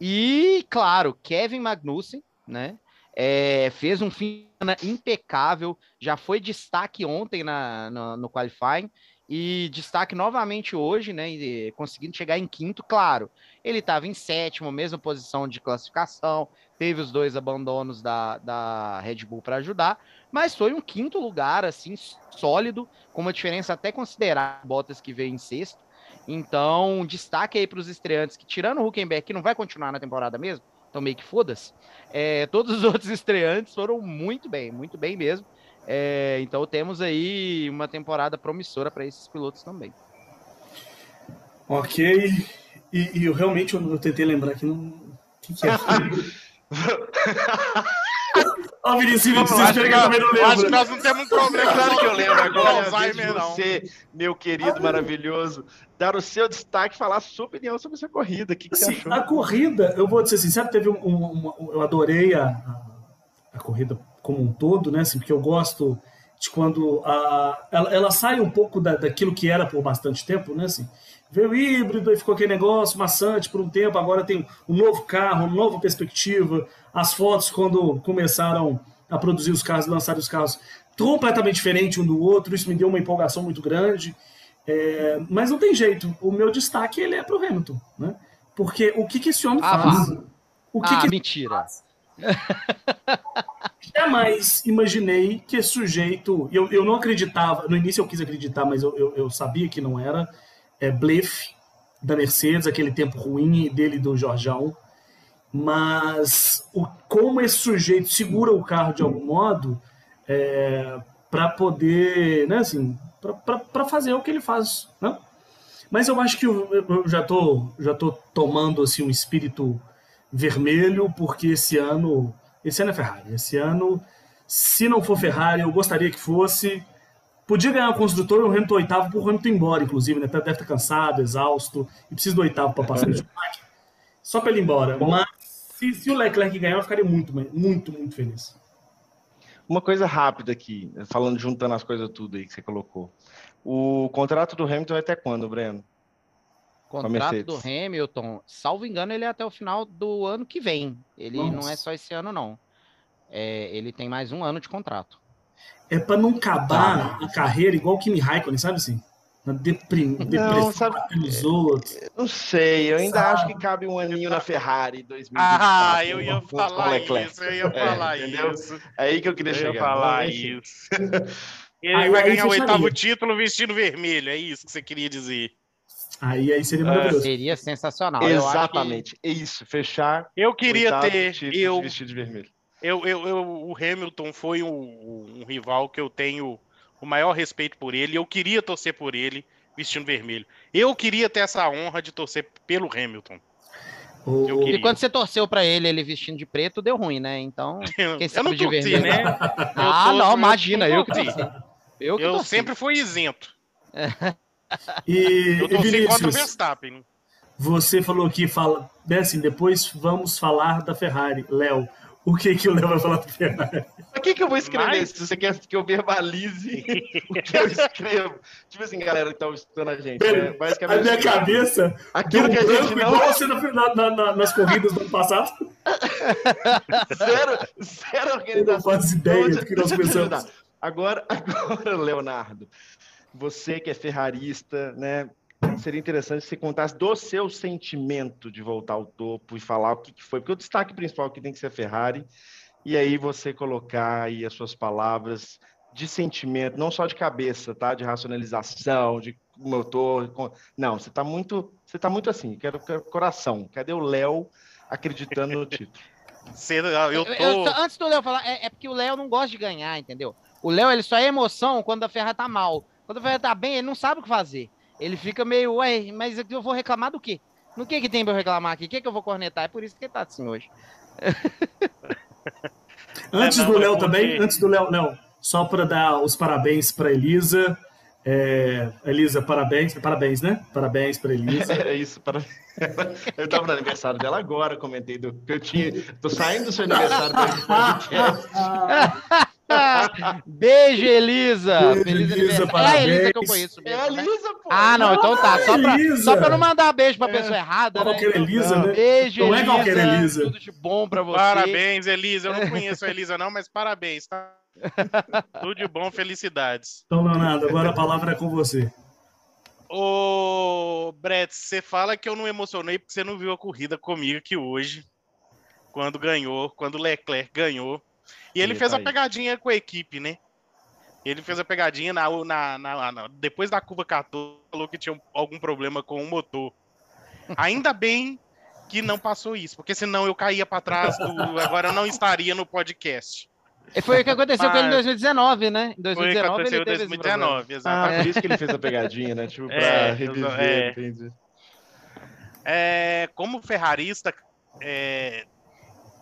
E, claro, Kevin Magnussen, né? É, fez um fim impecável, já foi destaque ontem na, no, no qualifying e destaque novamente hoje, né? conseguindo chegar em quinto, claro. Ele estava em sétimo, mesma posição de classificação, teve os dois abandonos da, da Red Bull para ajudar, mas foi um quinto lugar, assim, sólido, com uma diferença até considerável, Bottas que veio em sexto. Então, destaque aí para os estreantes, que tirando o Huckenberg, que não vai continuar na temporada mesmo, então meio que foda-se, é, todos os outros estreantes foram muito bem, muito bem mesmo. É, então temos aí uma temporada promissora para esses pilotos também. Ok. E, e eu realmente eu, eu tentei lembrar aqui. Não... O que, que é? Ó, Vinicius, Acho desespero que, eu não eu acho que nós não temos um problema Claro que eu lembro agora, Alzheimer, não. você, meu querido maravilhoso, dar o seu destaque e falar a sua opinião sobre essa corrida. O que, que você Assim, achou? a corrida, eu vou dizer sincero, teve um, um- uma- eu adorei a, a, a corrida como um todo, né? Assim, porque eu gosto de quando a, ela, ela sai um pouco da, daquilo que era por bastante tempo, né? Assim, veio híbrido e ficou aquele negócio maçante por um tempo, agora tem um novo carro, uma nova perspectiva. As fotos, quando começaram a produzir os carros, lançar os carros completamente diferente um do outro, isso me deu uma empolgação muito grande. É, mas não tem jeito, o meu destaque ele é para o Hamilton, né? Porque o que, que esse homem Ah, faz? vá. O que, ah, que mentira. jamais imaginei que esse sujeito. Eu, eu não acreditava, no início eu quis acreditar, mas eu, eu, eu sabia que não era. É blefe da Mercedes, aquele tempo ruim dele do Jorjão. Mas o, como esse sujeito segura o carro de algum modo é, para poder, né, assim, para fazer o que ele faz, né? Mas eu acho que eu, eu já tô já tô tomando assim um espírito vermelho porque esse ano esse ano é Ferrari. Esse ano, se não for Ferrari, eu gostaria que fosse. Podia ganhar o construtor e o Hamilton oitavo por Hamilton ir embora, inclusive, né? Deve estar cansado, exausto, e precisa do oitavo para passar de Schumacher. Só para ele ir embora. Mas se, se o Leclerc ganhar, eu ficaria muito, muito, muito feliz. Uma coisa rápida aqui, falando, juntando as coisas tudo aí que você colocou. O contrato do Hamilton é até quando, Breno? Contrato Mercedes. do Hamilton, salvo engano, ele é até o final do ano que vem. Ele não é Nossa. só esse ano, não. É, ele tem mais um ano de contrato. É para não acabar a carreira igual o Kimi Raikkonen, sabe assim? Na deprim, depressão sabe- pelos outros. Não sei, eu ainda acho que cabe um aninho na Ferrari 2024. Ah, eu ia junto com o falar Leclerc. isso, eu ia É, falar entendeu? isso. É aí que eu queria Eu ia chegar. falar isso. Ele Aí- vai aí ganhar o oitavo título vestindo vermelho, é isso que você queria dizer. Aí, aí seria É. maravilhoso. Seria sensacional. Eu acho que- Exatamente. É isso. Fechar. Eu queria oitavo ter. título Eu, vestido de vermelho. Eu, eu, eu- o Hamilton foi um, um rival que eu tenho o maior respeito por ele. Eu queria torcer por ele vestindo vermelho. Eu queria ter essa honra de torcer pelo Hamilton. O- Eu E quando você torceu pra ele, ele vestindo de preto, deu ruim, né? Então. Quem eu sabe não de torci, vermelho. né? ah, torço, não, eu imagina, não eu que torci. Eu que Eu torci. sempre fui isento. E, Eu e torci contra o Verstappen. você falou que fala, né, assim, depois vamos falar da Ferrari. Léo, o que que o Léo vai falar da Ferrari? Pra que, que eu vou escrever Mas- se você quer que eu verbalize o que eu escrevo? Tipo assim, galera que tá escutando a gente. Pera, É, A minha cabeça deu aquilo um que a branco gente não. igual você na- na- na- na- nas corridas do ano passado. Zero, zero Eu não organização. faço ideia Então, do que nós pensamos. Agora, agora, Leonardo, você que é ferrarista, né? Seria interessante se você contasse do seu sentimento de voltar ao topo e falar o que, que foi, porque o destaque principal que tem que ser a Ferrari, e aí você colocar aí as suas palavras de sentimento, não só de cabeça, tá? De racionalização, de motor. Não, você está muito, você tá muito assim. Quero, quero coração. Cadê o Léo acreditando no título? Eu tô. Eu- eu- antes do Léo falar, é, é porque o Léo não gosta de ganhar, entendeu? O Léo, ele só é emoção quando a Ferrari tá mal. Quando a Ferrari tá bem, ele não sabe o que fazer. Ele fica meio, ué, mas eu vou reclamar do quê? No que que tem pra eu reclamar aqui? O que que eu vou cornetar? É por isso que ele tá assim hoje. Antes não, do é Léo porque- também, antes do Léo, Léo, só para dar os parabéns para Elisa. É, Elisa, parabéns, parabéns, né? Parabéns para Elisa. É isso, para... eu estava no aniversário dela agora, comentei do que eu tinha. Tô saindo do seu aniversário para. Beijo, Elisa! Beijo, Feliz Elisa, aniversário. É a Elisa que eu parabéns. conheço É a mesmo. né? Lisa, pô. Ah, não, então tá. Só pra, Elisa. só pra não mandar beijo pra pessoa errada, né? Qualquer Elisa, né? Beijo, Não é qualquer Elisa. Tudo de bom pra você. Parabéns, Elisa. Eu não conheço a Elisa, não, mas parabéns, tá? Tudo de bom, felicidades. Então, Leonardo, agora a palavra é com você. Ô, Brett, você fala que eu não emocionei porque você não viu a corrida comigo aqui hoje, quando ganhou, quando o Leclerc ganhou. E ele fez tá a aí. pegadinha com a equipe, né? Ele fez a pegadinha na, na, na- na- depois da curva 14, falou que tinha algum problema com o motor. Ainda bem que não passou isso, porque senão eu caía pra trás, do, agora eu não estaria no podcast. E Foi o que aconteceu com ele em Mas- 2019, né? Em Foi o que 2019 aconteceu ele em teve esse problema. 2019, Ah, exatamente. por isso que ele fez a pegadinha, né? Tipo, pra É, reviver, é. entendi. É, como ferrarista, é,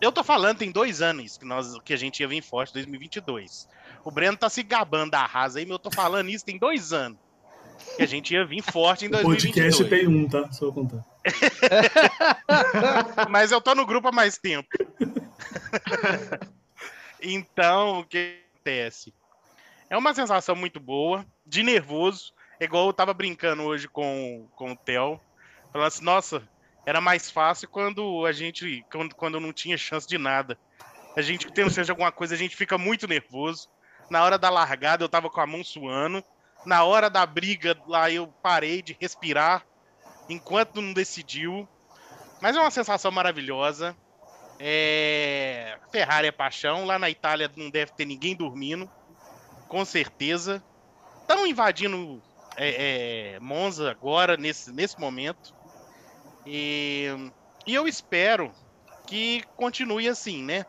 eu tô falando tem dois anos que, nós, que a gente ia vir forte, 2022. O Breno tá se gabando da Haas aí, mas eu tô falando isso tem dois anos. Que a gente ia vir forte em O 2022. podcast tem um, tá? Só contar. Mas eu tô no grupo há mais tempo. então, o que acontece? É uma sensação muito boa, de nervoso. É igual eu tava brincando hoje com, com o Theo. Falando assim, nossa, era mais fácil quando a gente. Quando, quando não tinha chance de nada. A gente tendo chance de alguma coisa, a gente fica muito nervoso. Na hora da largada, eu tava com a mão suando. Na hora da briga, lá eu parei de respirar enquanto não decidiu. Mas é uma sensação maravilhosa. É... Ferrari é paixão. Lá na Itália não deve ter ninguém dormindo. Com certeza. Estão invadindo é, é, Monza agora, nesse, nesse momento. E, e eu espero que continue assim, né?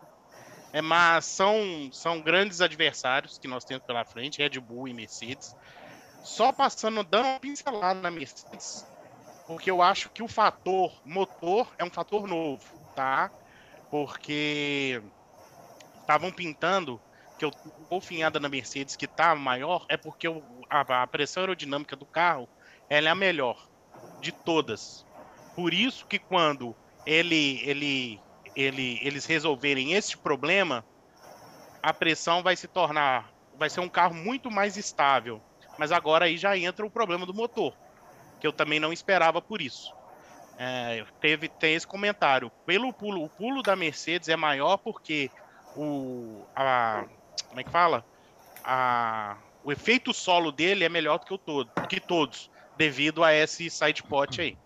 É, mas são, são grandes adversários que nós temos pela frente, Red Bull e Mercedes. Só passando, dando uma pincelada na Mercedes, porque eu acho que o fator motor é um fator novo, tá? Porque estavam pintando que eu confiada na Mercedes que tá maior é porque a, a pressão aerodinâmica do carro ela é a melhor de todas. Por isso que quando ele, ele, ele, eles resolverem esse problema, a pressão vai se tornar, vai ser um carro muito mais estável. Mas agora aí já entra o problema do motor, que eu também não esperava por isso. É, teve tem esse comentário. Pelo pulo, o pulo da Mercedes é maior porque o a, como é que fala? A, o efeito solo dele é melhor do que o todo, que todos, devido a esse side pot aí.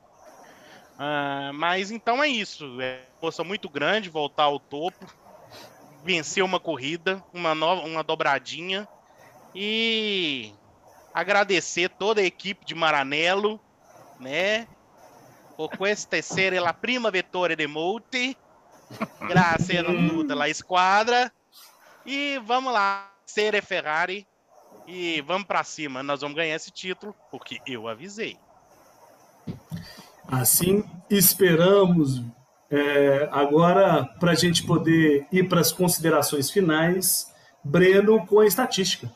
Ah, mas então é isso. É emoção muito grande voltar ao topo, vencer uma corrida, uma nova, uma dobradinha E agradecer toda a equipe de Maranello, né? Por questa essere la prima vittoria de Multi. Graças a tutta la squadra. E vamos lá, ser Ferrari. E vamos pra cima. Nós vamos ganhar esse título, porque eu avisei. Assim esperamos. É, agora, para a gente poder ir para as considerações finais, Breno com a estatística.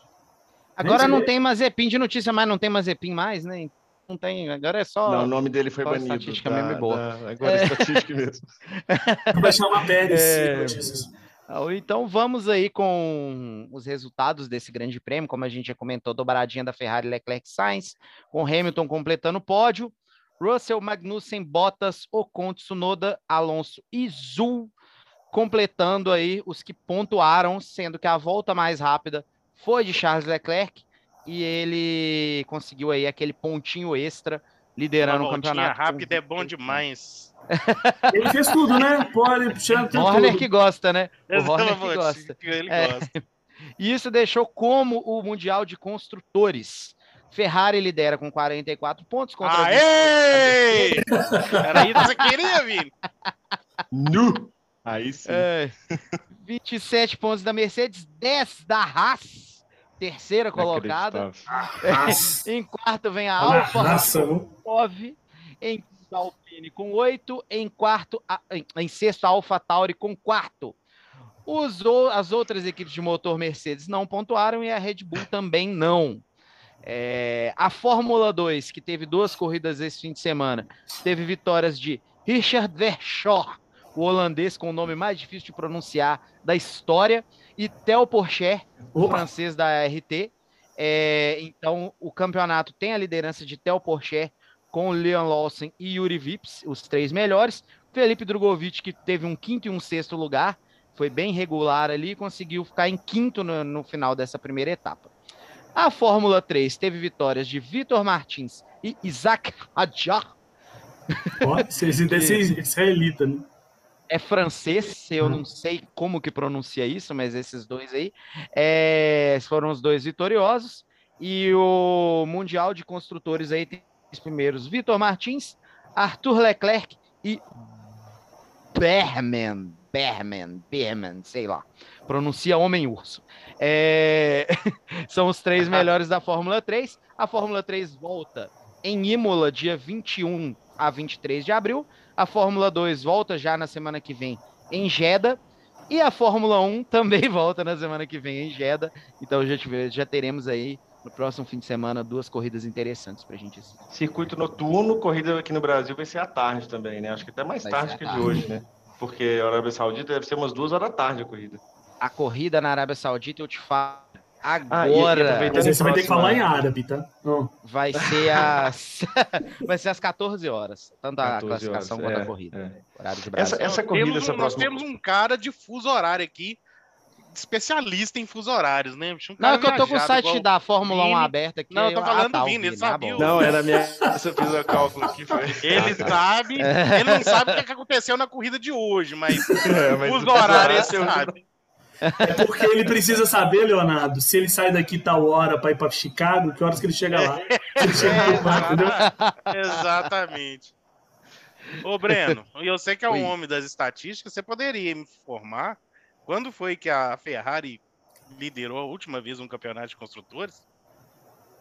Agora não tem Mazepin de notícia, mas não tem Mazepin mais, né? Não tem, agora é só. Não, o nome dele foi banido. estatística da- mesmo é boa. da- agora é estatística mesmo. Vai chamar Pérez. É. notícias. Então vamos aí com os resultados desse grande prêmio, como a gente já comentou, dobradinha da Ferrari Leclerc e Sainz, com Hamilton completando o pódio, Russell, Magnussen, Bottas, Ocon, Tsunoda, Alonso e Zul completando aí os que pontuaram, sendo que a volta mais rápida foi de Charles Leclerc e ele conseguiu aí aquele pontinho extra liderando Uma o campeonato. com rápida é bom 28 demais. Ele fez tudo, né? Pode puxar tudo. Horner que gosta, né? O Horner que gosta. Ele É. gosta. E isso deixou como o Mundial de Construtores. Ferrari lidera com 44 pontos contra Aê! Era isso que você queria, Vini? Nu! Aí sim. É, 27 pontos da Mercedes, 10 da Haas, terceira colocada. Em quarto vem a Alfa raça, viu? 9, em quinto a Alpine com 8, em quarto, a- em, em sexto a Alfa Tauri com quarto. Os, ou- as outras equipes de motor Mercedes não pontuaram e a Red Bull também não. É, a Fórmula 2, que teve duas corridas esse fim de semana, teve vitórias de Richard Verschoor, o holandês com o nome mais difícil de pronunciar da história, e Theo Porcher, o francês da RT. É, então, o campeonato tem a liderança de Theo Porcher com Leon Lawson e Yuri Vips, os três melhores. Felipe Drogovic, que teve um quinto e um sexto lugar, foi bem regular ali, conseguiu ficar em quinto no, no final dessa primeira etapa. A Fórmula 3 teve vitórias de Vitor Martins e Isaac Hadjar, desse israelita, né? é francês, eu não sei como que pronuncia isso, mas esses dois aí é, foram os dois vitoriosos. E o Mundial de Construtores aí tem os primeiros Vitor Martins, Arthur Leclerc e Berman, Berman, Berman, sei lá, pronuncia Homem-Urso. É, São os três melhores da Fórmula 3. A Fórmula 3 volta em Imola, dia 21 a 23 de abril. A Fórmula 2 volta já na semana que vem em Jeddah. E a Fórmula 1 também volta na semana que vem em Jeddah. Então já, tive- já teremos aí no próximo fim de semana duas corridas interessantes pra gente assistir. Circuito noturno, corrida aqui no Brasil vai ser à tarde também, né? Acho que até mais Vai tarde que tarde. de hoje, né? Porque a Arábia Saudita deve ser umas duas horas da tarde a corrida. A corrida na Arábia Saudita, eu te falo Ah, e- e agora. você vai ter que falar em árabe, tá? Vai ser às vai ser às 14 horas, tanto a 14 classificação horas, quanto é, a corrida. é. Horário de Brasil. Essa, essa corrida, Temos essa um- nós próxima. temos um cara de fuso horário aqui, especialista em fuso horários, né? Um Não, é que eu tô com o site igual- da Fórmula 1 Vini. aberto aqui. Não, eu tô aí falando ah, tá, do Vini, ele ah, sabia bom. o- Não, era minha. Eu fiz o cálculo aqui. Foi... Ele tá. sabe, É. ele não sabe o que que aconteceu na corrida de hoje, mas É, mas fuso o horário ele eu- sabe. É porque ele precisa saber, Leonardo, se ele sai daqui tal hora pra ir pra Chicago, que horas que ele chega lá. Ele chega É, lá, entendeu? Exatamente. Ô, Breno, eu sei que é Oi. um homem das estatísticas, você poderia me informar quando foi que a Ferrari liderou a última vez um campeonato de construtores?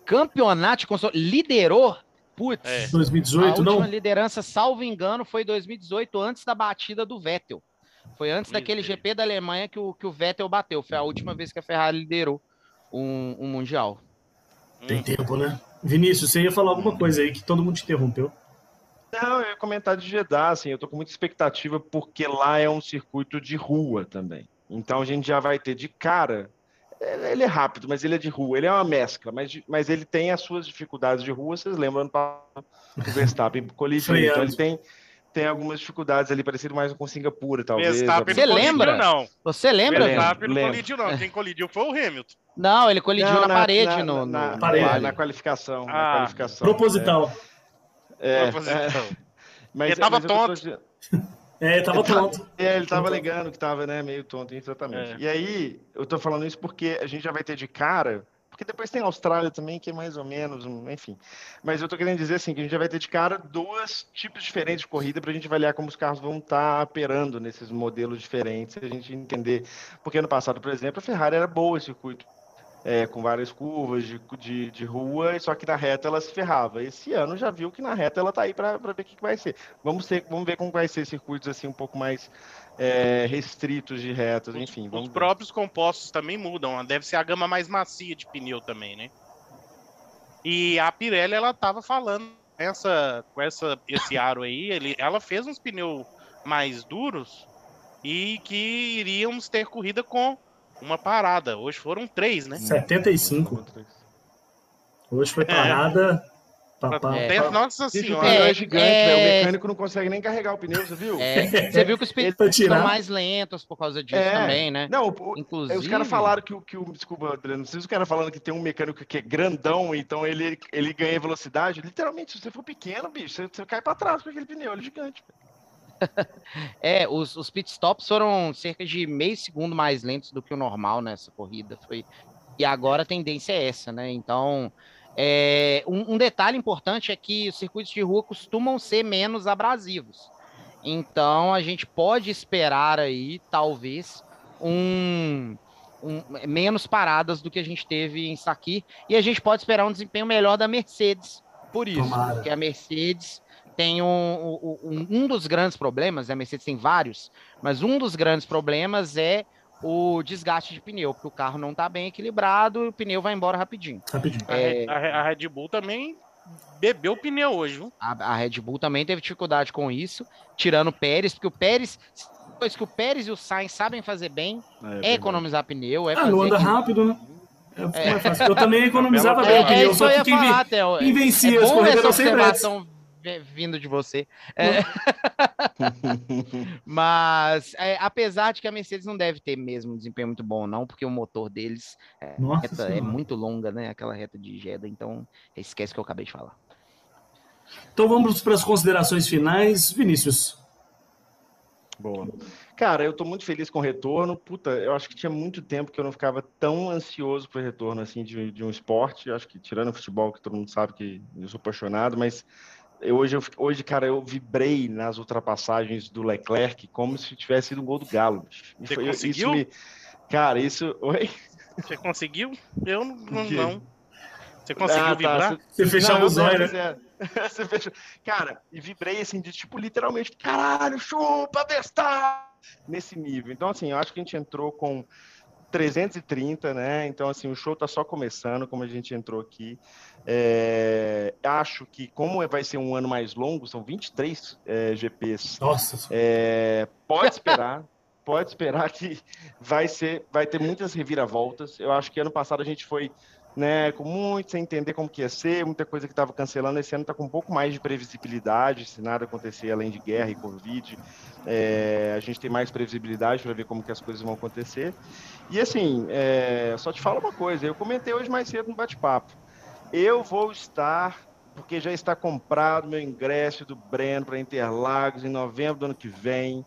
Campeonato de construção liderou. Putz. É. a 2018, última não? liderança, salvo engano, foi 2018, antes da batida do Vettel. Foi antes Pois daquele é. GP da Alemanha que o, que o Vettel bateu. Foi a última vez que a Ferrari liderou um, um Mundial. Tem tempo, né? Vinícius, você ia falar alguma coisa aí que todo mundo te interrompeu. Não, eu ia comentar de Jeddah, assim, eu tô com muita expectativa porque lá é um circuito de rua também. Então a gente já vai ter de cara. Ele é rápido, mas ele é de rua, ele é uma mescla, mas, mas ele tem as suas dificuldades de rua. Vocês lembram ano passado, o Verstappen colidiu, então ele tem, tem algumas dificuldades ali, parecido mais com Singapura, talvez. Verstappen Você lembra? não. Você lembra? Verstappen não colidiu, não. Quem colidiu foi o Hamilton. Não, ele colidiu Não, na, parede no, no, na, no parede. na- na qualificação. na Ah, qualificação. Proposital. É, é, Proposital. mas, Ele tava mas tonto. É, tava Ele tá- pronto. É, ele tava alegando que tava, né, meio tonto, exatamente. É. E aí, eu tô falando isso porque a gente já vai ter de cara, porque depois tem a Austrália também, que é mais ou menos, enfim. Mas eu tô querendo dizer assim, que a gente já vai ter de cara dois tipos diferentes de corrida para a gente avaliar como os carros vão estar operando nesses modelos diferentes, a gente entender. Porque ano passado, por exemplo, a Ferrari era boa esse circuito. É, com várias curvas de, de, de rua, só que na reta ela se ferrava. Esse ano já viu que na reta ela tá aí para ver o que, que vai ser. Vamos, ter, vamos ver como vai ser circuitos assim um pouco mais é, restritos de retas, enfim. Os ver. próprios compostos também mudam. Deve ser a gama mais macia de pneu também, né? E a Pirelli, ela tava falando essa, com essa, esse aro aí, ele, ela fez uns pneus mais duros e que iríamos ter corrida com uma parada. Hoje foram três, né? 75. Hoje foi parada. pá, pá, É. pá. Nossa senhora. pneu é, É, gigante, é- velho. O mecânico não consegue nem carregar o pneu, você viu? É, você viu que os pneus são tirar. mais lentos por causa disso É. também, né? Não, o- Inclusive. os caras falaram que o, que o. Desculpa, Adriano, não sei se os caras falando que tem um mecânico que é grandão, então ele, ele ganha velocidade. Literalmente, se você for pequeno, bicho, você, você cai pra trás com aquele pneu, ele é gigante. É, os, os pit stops foram cerca de meio segundo mais lentos do que o normal nessa corrida. Foi... E agora a tendência é essa, né? Então, é, um, um detalhe importante é que os circuitos de rua costumam ser menos abrasivos. Então, a gente pode esperar aí, talvez, um, um- menos paradas do que a gente teve em Saki. E a gente pode esperar um desempenho melhor da Mercedes por isso. Tomara. Porque a Mercedes tem um, um, um- dos grandes problemas, né, a Mercedes tem vários, mas um dos grandes problemas é o desgaste de pneu, porque o carro não está bem equilibrado e o pneu vai embora rapidinho. Rapidinho. A, Red, a a Red Bull também bebeu o pneu hoje, viu? A, a Red Bull também teve dificuldade com isso, tirando o Pérez, porque o Pérez, coisa que o Pérez e o Sainz sabem fazer bem, é economizar pneu, é Ah, não anda que- rápido, né? É, mais fácil. Eu também economizava É, bem o É, é pneu, só que quem falar, quem vencia é as bom corridas sempre vindo de você. É, mas, é, apesar de que a Mercedes não deve ter mesmo um desempenho muito bom, não, porque o motor deles Nossa reta é muito longa, né? Aquela reta de Jeddah, então esquece o que eu acabei de falar. Então vamos para as considerações finais. Vinícius. Boa. Cara, eu tô muito feliz com o retorno. Puta, eu acho que tinha muito tempo que eu não ficava tão ansioso pro retorno assim de, de um esporte. Eu acho que tirando o futebol, que todo mundo sabe que eu sou apaixonado, mas eu, hoje, eu, hoje, cara, eu vibrei nas ultrapassagens do Leclerc como se tivesse sido um gol do Galo. bicho. E Você foi- isso conseguiu? me- Cara, isso. Oi? Você conseguiu? Eu não. não. Você conseguiu Ah, tá, vibrar? Você fechava Não, os olhos, né? Você fechou. Cara, e vibrei assim, de tipo, literalmente, caralho, chupa, Verstappen! Nesse nível. Então, assim, eu acho que a gente entrou com 330, né? Então, assim, o show tá só começando, como a gente entrou aqui. É, Acho que, como vai ser um ano mais longo, são 23 é, GPs Nossa é, pode esperar, pode esperar que vai ser, vai ter muitas reviravoltas. Eu acho que ano passado a gente foi, né, com muito sem entender como que ia ser, muita coisa que estava cancelando. Esse ano está com um pouco mais de previsibilidade, se nada acontecer além de guerra e covid, é, a gente tem mais previsibilidade para ver como que as coisas vão acontecer. E assim, é, só te falo uma coisa, eu comentei hoje mais cedo no bate-papo. Eu vou estar porque já está comprado meu ingresso do Breno para Interlagos em novembro do ano que vem.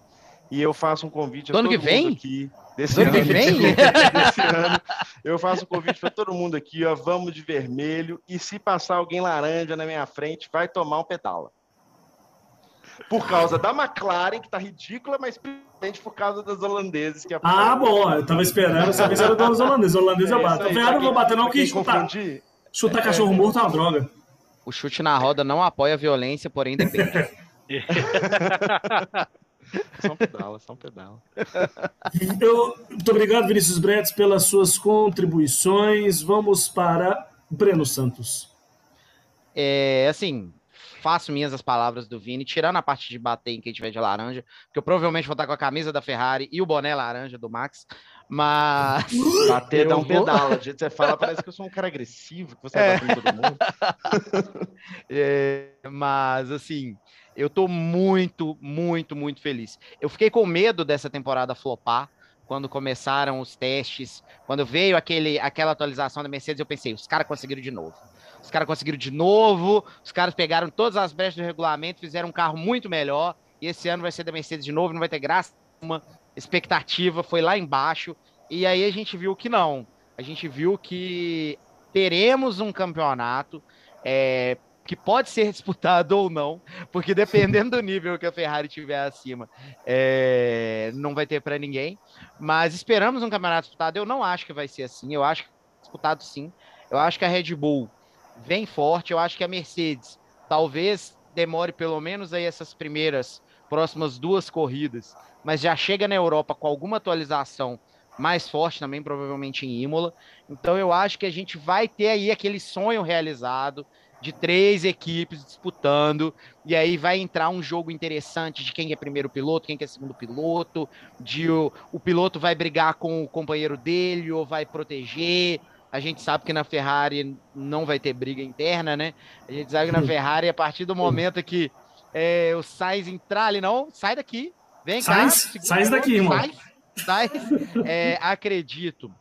E eu faço um convite a ano todo que vem? mundo aqui. Desse Do ano que vem? desse ano. Eu faço um convite para todo mundo aqui, ó. Vamos de vermelho. E se passar alguém laranja na minha frente, vai tomar um pedala. Por causa da McLaren, que tá ridícula, mas principalmente por causa das holandeses. Que Ah, bom, eu tava esperando saber se era dos holandeses. Holandês eu É bato. isso A aí, Ferrari eu pra não vou bater, não, que chutar, chutar cachorro morto é uma droga. O chute na roda não apoia a violência, porém depende. Só um pedala, só um pedala. Eu, muito obrigado, Vinícius Bretes, pelas suas contribuições. Vamos para Breno Santos. É, assim, faço minhas as palavras do Vini, tirando a parte de bater em quem tiver de laranja, porque eu provavelmente vou estar com a camisa da Ferrari e o boné laranja do Max, mas Bater dá um pedala. Do jeito que você fala, parece que eu sou um cara agressivo, que você É. bate em todo mundo. É, mas assim, eu tô muito, muito, muito feliz. Eu fiquei com medo dessa temporada flopar quando começaram os testes, quando veio aquele, aquela atualização da Mercedes, eu pensei, os caras conseguiram de novo. Os caras conseguiram de novo, os caras pegaram todas as brechas do regulamento, fizeram um carro muito melhor, e esse ano vai ser da Mercedes de novo, não vai ter graça nenhuma. Expectativa foi lá embaixo, e aí a gente viu que não. A gente viu que teremos um campeonato é, que pode ser disputado ou não, porque dependendo do nível que a Ferrari tiver acima, é, não vai ter para ninguém. Mas esperamos um campeonato disputado. Eu não acho que vai ser assim. Eu acho que disputado sim. Eu acho que a Red Bull vem forte. Eu acho que a Mercedes talvez demore pelo menos aí essas primeiras próximas duas corridas, mas já chega na Europa com alguma atualização mais forte também, provavelmente em Imola. Então eu acho que a gente vai ter aí aquele sonho realizado de três equipes disputando, e aí vai entrar um jogo interessante de quem é primeiro piloto, quem é segundo piloto, de o, o piloto vai brigar com o companheiro dele ou vai proteger. A gente sabe que na Ferrari não vai ter briga interna, né? A gente sabe que na Ferrari, a partir do momento que é, o Sainz entrar ali, não, sai daqui, vem Sainz, cá. Sainz daqui, irmão. Sainz, Sainz, é, acredito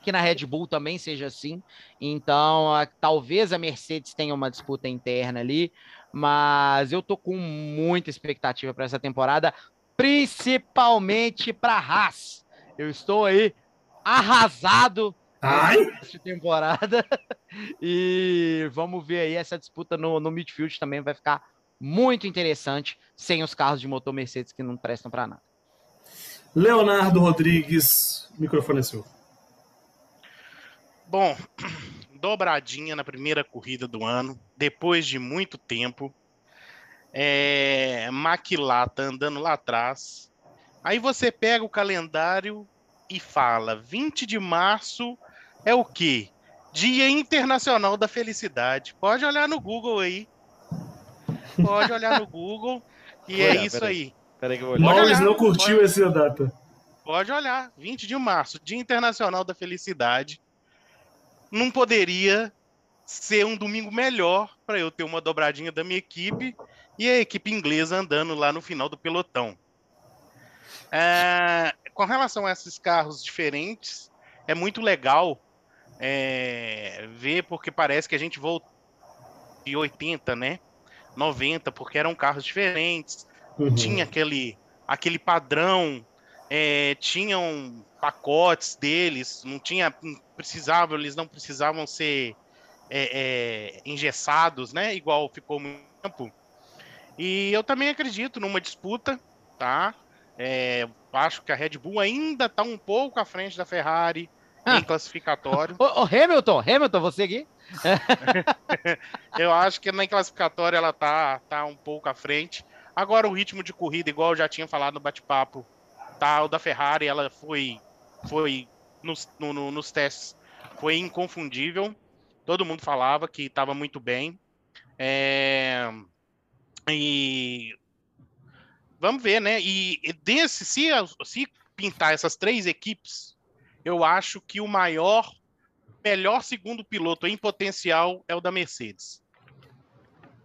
que na Red Bull também seja assim. Então, a, talvez a Mercedes tenha uma disputa interna ali, mas eu tô com muita expectativa para essa temporada, principalmente para Haas. Eu estou aí arrasado Ai. essa temporada e vamos ver aí essa disputa no, no midfield também vai ficar muito interessante sem os carros de motor Mercedes que não prestam para nada. Leonardo Rodrigues, microfone é seu. Bom, dobradinha na primeira corrida do ano, depois de muito tempo. É, Maquilata andando lá atrás. Aí você pega o calendário e fala: 20 de março é o quê? Dia Internacional da Felicidade. Pode olhar no Google aí. Pode olhar no Google. E é isso peraí. aí. Peraí que eu vou olhar. Pode Norris olhar, não curtiu pode. essa data. Pode olhar, 20 de março, Dia Internacional da Felicidade. Não poderia ser um domingo melhor para eu ter uma dobradinha da minha equipe e a equipe inglesa andando lá no final do pelotão. É, com relação a esses carros diferentes, é muito legal é, ver, porque parece que a gente voltou de 80, né? 90, porque eram carros diferentes, Uhum. tinha aquele, aquele padrão, é, tinham pacotes deles, não tinha, não precisava, eles não precisavam ser é, é, engessados, né? Igual ficou muito tempo. E eu também acredito numa disputa, tá? É, acho que a Red Bull ainda está um pouco à frente da Ferrari Ah. em classificatório. Ô, ô, Hamilton, Hamilton, você aqui? Eu acho que na classificatória ela tá, tá um pouco à frente. Agora o ritmo de corrida, igual eu já tinha falado no bate-papo, O da Ferrari, ela foi, foi nos, no- no- nos testes, foi inconfundível. Todo mundo falava que estava muito bem. É, E vamos ver, né? E e desse, se, se pintar essas três equipes, eu acho que o maior melhor segundo piloto em potencial é o da Mercedes.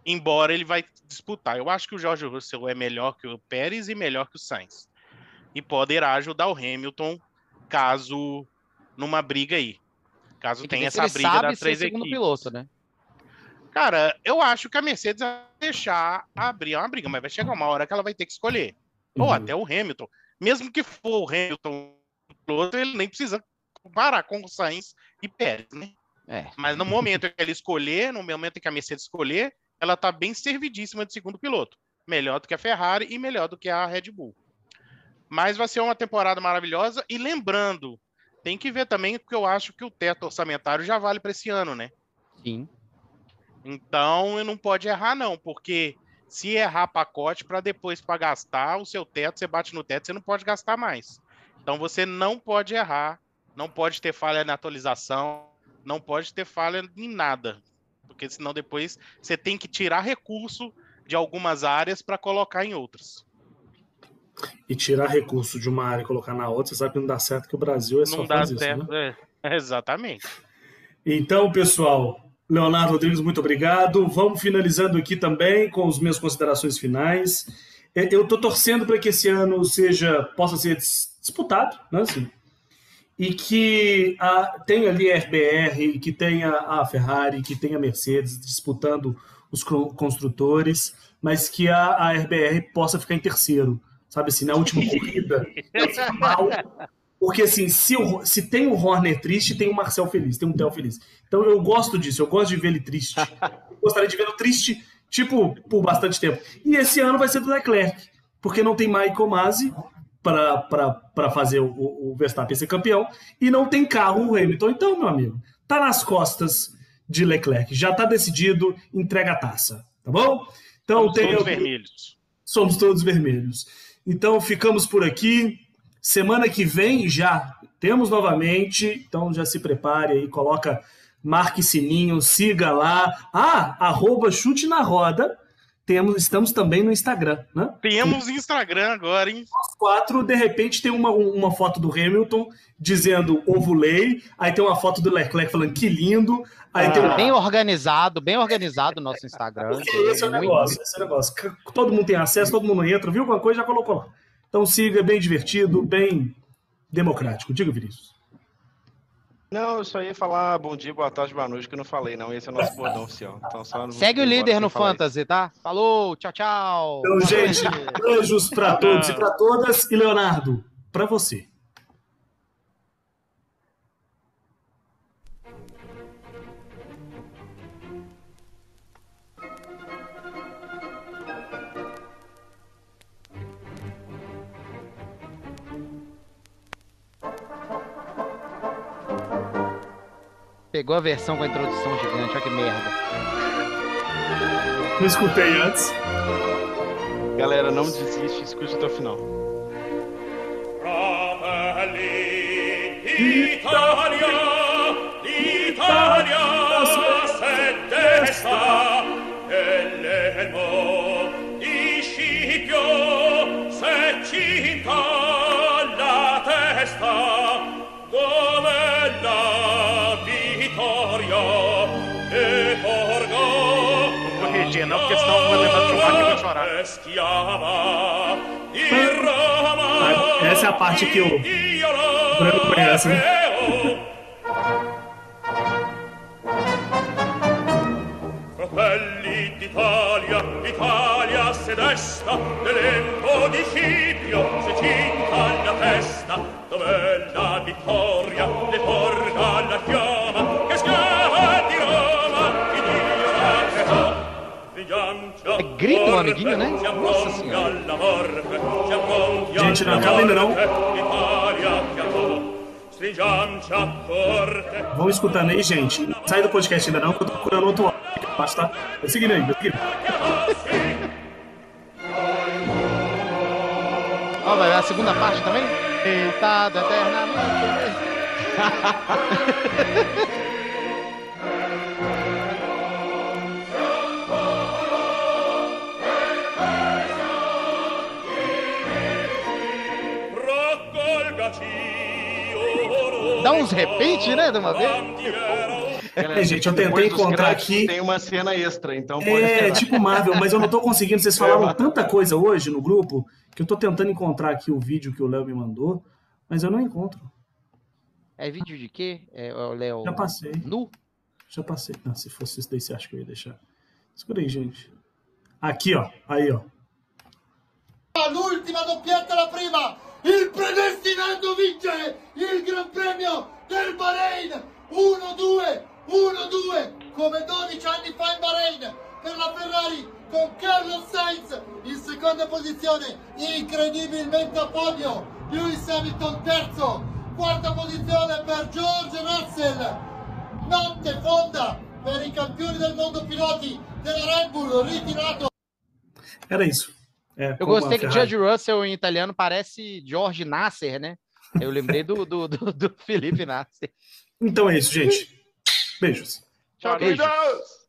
Embora ele vai disputar. Eu acho que o George Russell é melhor que o Pérez e melhor que o Sainz. E poderá ajudar o Hamilton caso numa briga aí. Caso tenha essa briga das três equipes. piloto, né? Cara, eu acho que a Mercedes vai deixar abrir uma briga, mas vai chegar uma hora que ela vai ter que escolher. Ou Uhum. até o Hamilton. Mesmo que for o Hamilton piloto, ele nem precisa comparar com o Sainz e Pérez, né? É. Mas no momento que ele escolher, no momento que a Mercedes escolher, ela tá bem servidíssima de segundo piloto. Melhor do que a Ferrari e melhor do que a Red Bull. Mas vai ser uma temporada maravilhosa. E lembrando, tem que ver também, porque eu acho que o teto orçamentário já vale para esse ano, né? Sim. Então, não pode errar, não, porque se errar pacote para depois para gastar o seu teto, você bate no teto, você não pode gastar mais. Então, você não pode errar, não pode ter falha na atualização, não pode ter falha em nada, porque senão depois você tem que tirar recurso de algumas áreas para colocar em outras. E tirar recurso de uma área e colocar na outra, você sabe que não dá certo, que o Brasil é só não dá faz isso, certo. né? é, exatamente. Então, pessoal, Leonardo Rodrigues, muito obrigado. Vamos finalizando aqui também com as minhas considerações finais. É, Eu estou torcendo para que esse ano seja possa ser dis- disputado, né? Assim, e que a, tenha ali a RBR, que tenha a Ferrari, que tenha a Mercedes disputando os construtores, mas que a, a RBR possa ficar em terceiro, sabe assim, na última corrida, final, Porque assim, se, o- se tem o Horner triste, tem o Marcel feliz, tem um Theo feliz. Então eu gosto disso, eu gosto de ver ele triste. Eu gostaria de vê-lo triste, tipo, por bastante tempo. E esse ano vai ser do Leclerc, porque não tem Michael Masi para fazer o, o Verstappen ser campeão e não tem carro o Hamilton. Então, meu amigo, tá nas costas de Leclerc. Já tá decidido, entrega a taça, tá bom? Então Somos tem todos vermelhos. somos todos vermelhos. Então ficamos por aqui. Semana que vem já temos novamente. Então já se prepare aí, coloca, marque sininho, siga lá. Ah, arroba chute na roda. Temos, estamos também no Instagram, né? Temos Instagram agora, hein? Os quatro, de repente, tem uma, uma foto do Hamilton dizendo ovulei, aí tem uma foto do Leclerc falando que lindo, aí tem uma... Bem organizado, bem organizado o nosso Instagram. Esse é o negócio, esse é o negócio. Todo mundo tem acesso, todo mundo entra, viu alguma coisa, já colocou lá. Então siga, bem divertido, bem democrático. Diga, Vinícius. Não, eu só ia falar bom dia, boa tarde, boa noite, que eu não falei, não. Esse é o nosso bordão oficial. Então, só Segue o líder no falar isso. Fantasy, tá? Falou, tchau, tchau. Então, gente, beijos para todos e para todas. E Leonardo, para você. Pegou a versão com a introdução gigante, olha que merda. Não escutei antes. Galera, não desiste, escute até o final. Italia, Italia se desta, e l'elmo di Scipio se cinta Vou corrigir, não, porque senão eu vou levar churrasco e vou chorar. e schiava di Roma. Ah, essa é a parte que o Dio Branco conhece, né? Loreo. Fratelli d'Italia, Italia se desta, nell'empo di Scipio se cinta la testa, dove la vittoria le porga la chiama, É grito o amiguinho, né? Nossa senhora. Gente, alla acaba ainda não. Vamos escutando aí, gente. Não sai do podcast ainda não, que eu tô procurando outro áudio embaixo, tá? Vai seguindo aí, vai seguindo. Ó, vai ver a segunda parte também? Deitado eternamente. Dá uns repeat, né, de uma vez? É, gente, eu tentei encontrar aqui. Tem uma cena extra, então pode É, esperar. tipo Marvel, mas eu não tô conseguindo. Vocês falaram tanta coisa hoje no grupo que eu tô tentando encontrar aqui o vídeo que o Léo me mandou, mas eu não encontro. É vídeo de quê? É o Léo Já passei. nu? Já passei. Não, se fosse isso daí, você acha que eu ia deixar? Escuta aí, gente. Aqui, ó. Aí, ó. L'ultima doppietta la prima, il predestinato vince il Gran Premio del Bahrain. 1-2, 1-2 come 12 anni fa in Bahrain per la Ferrari con Carlos Sainz in seconda posizione, incredibilmente a podio, Lewis Hamilton terzo, quarta posizione per George Russell, notte fonda per i campioni del mondo piloti della Red Bull ritirato. Era isso. É, Eu gostei que. George Russell em italiano parece George Nasser, né? Eu lembrei do, do, do, do Felipe Nasser. Então é isso, gente. Beijos. Tchau, beijo. Amigos!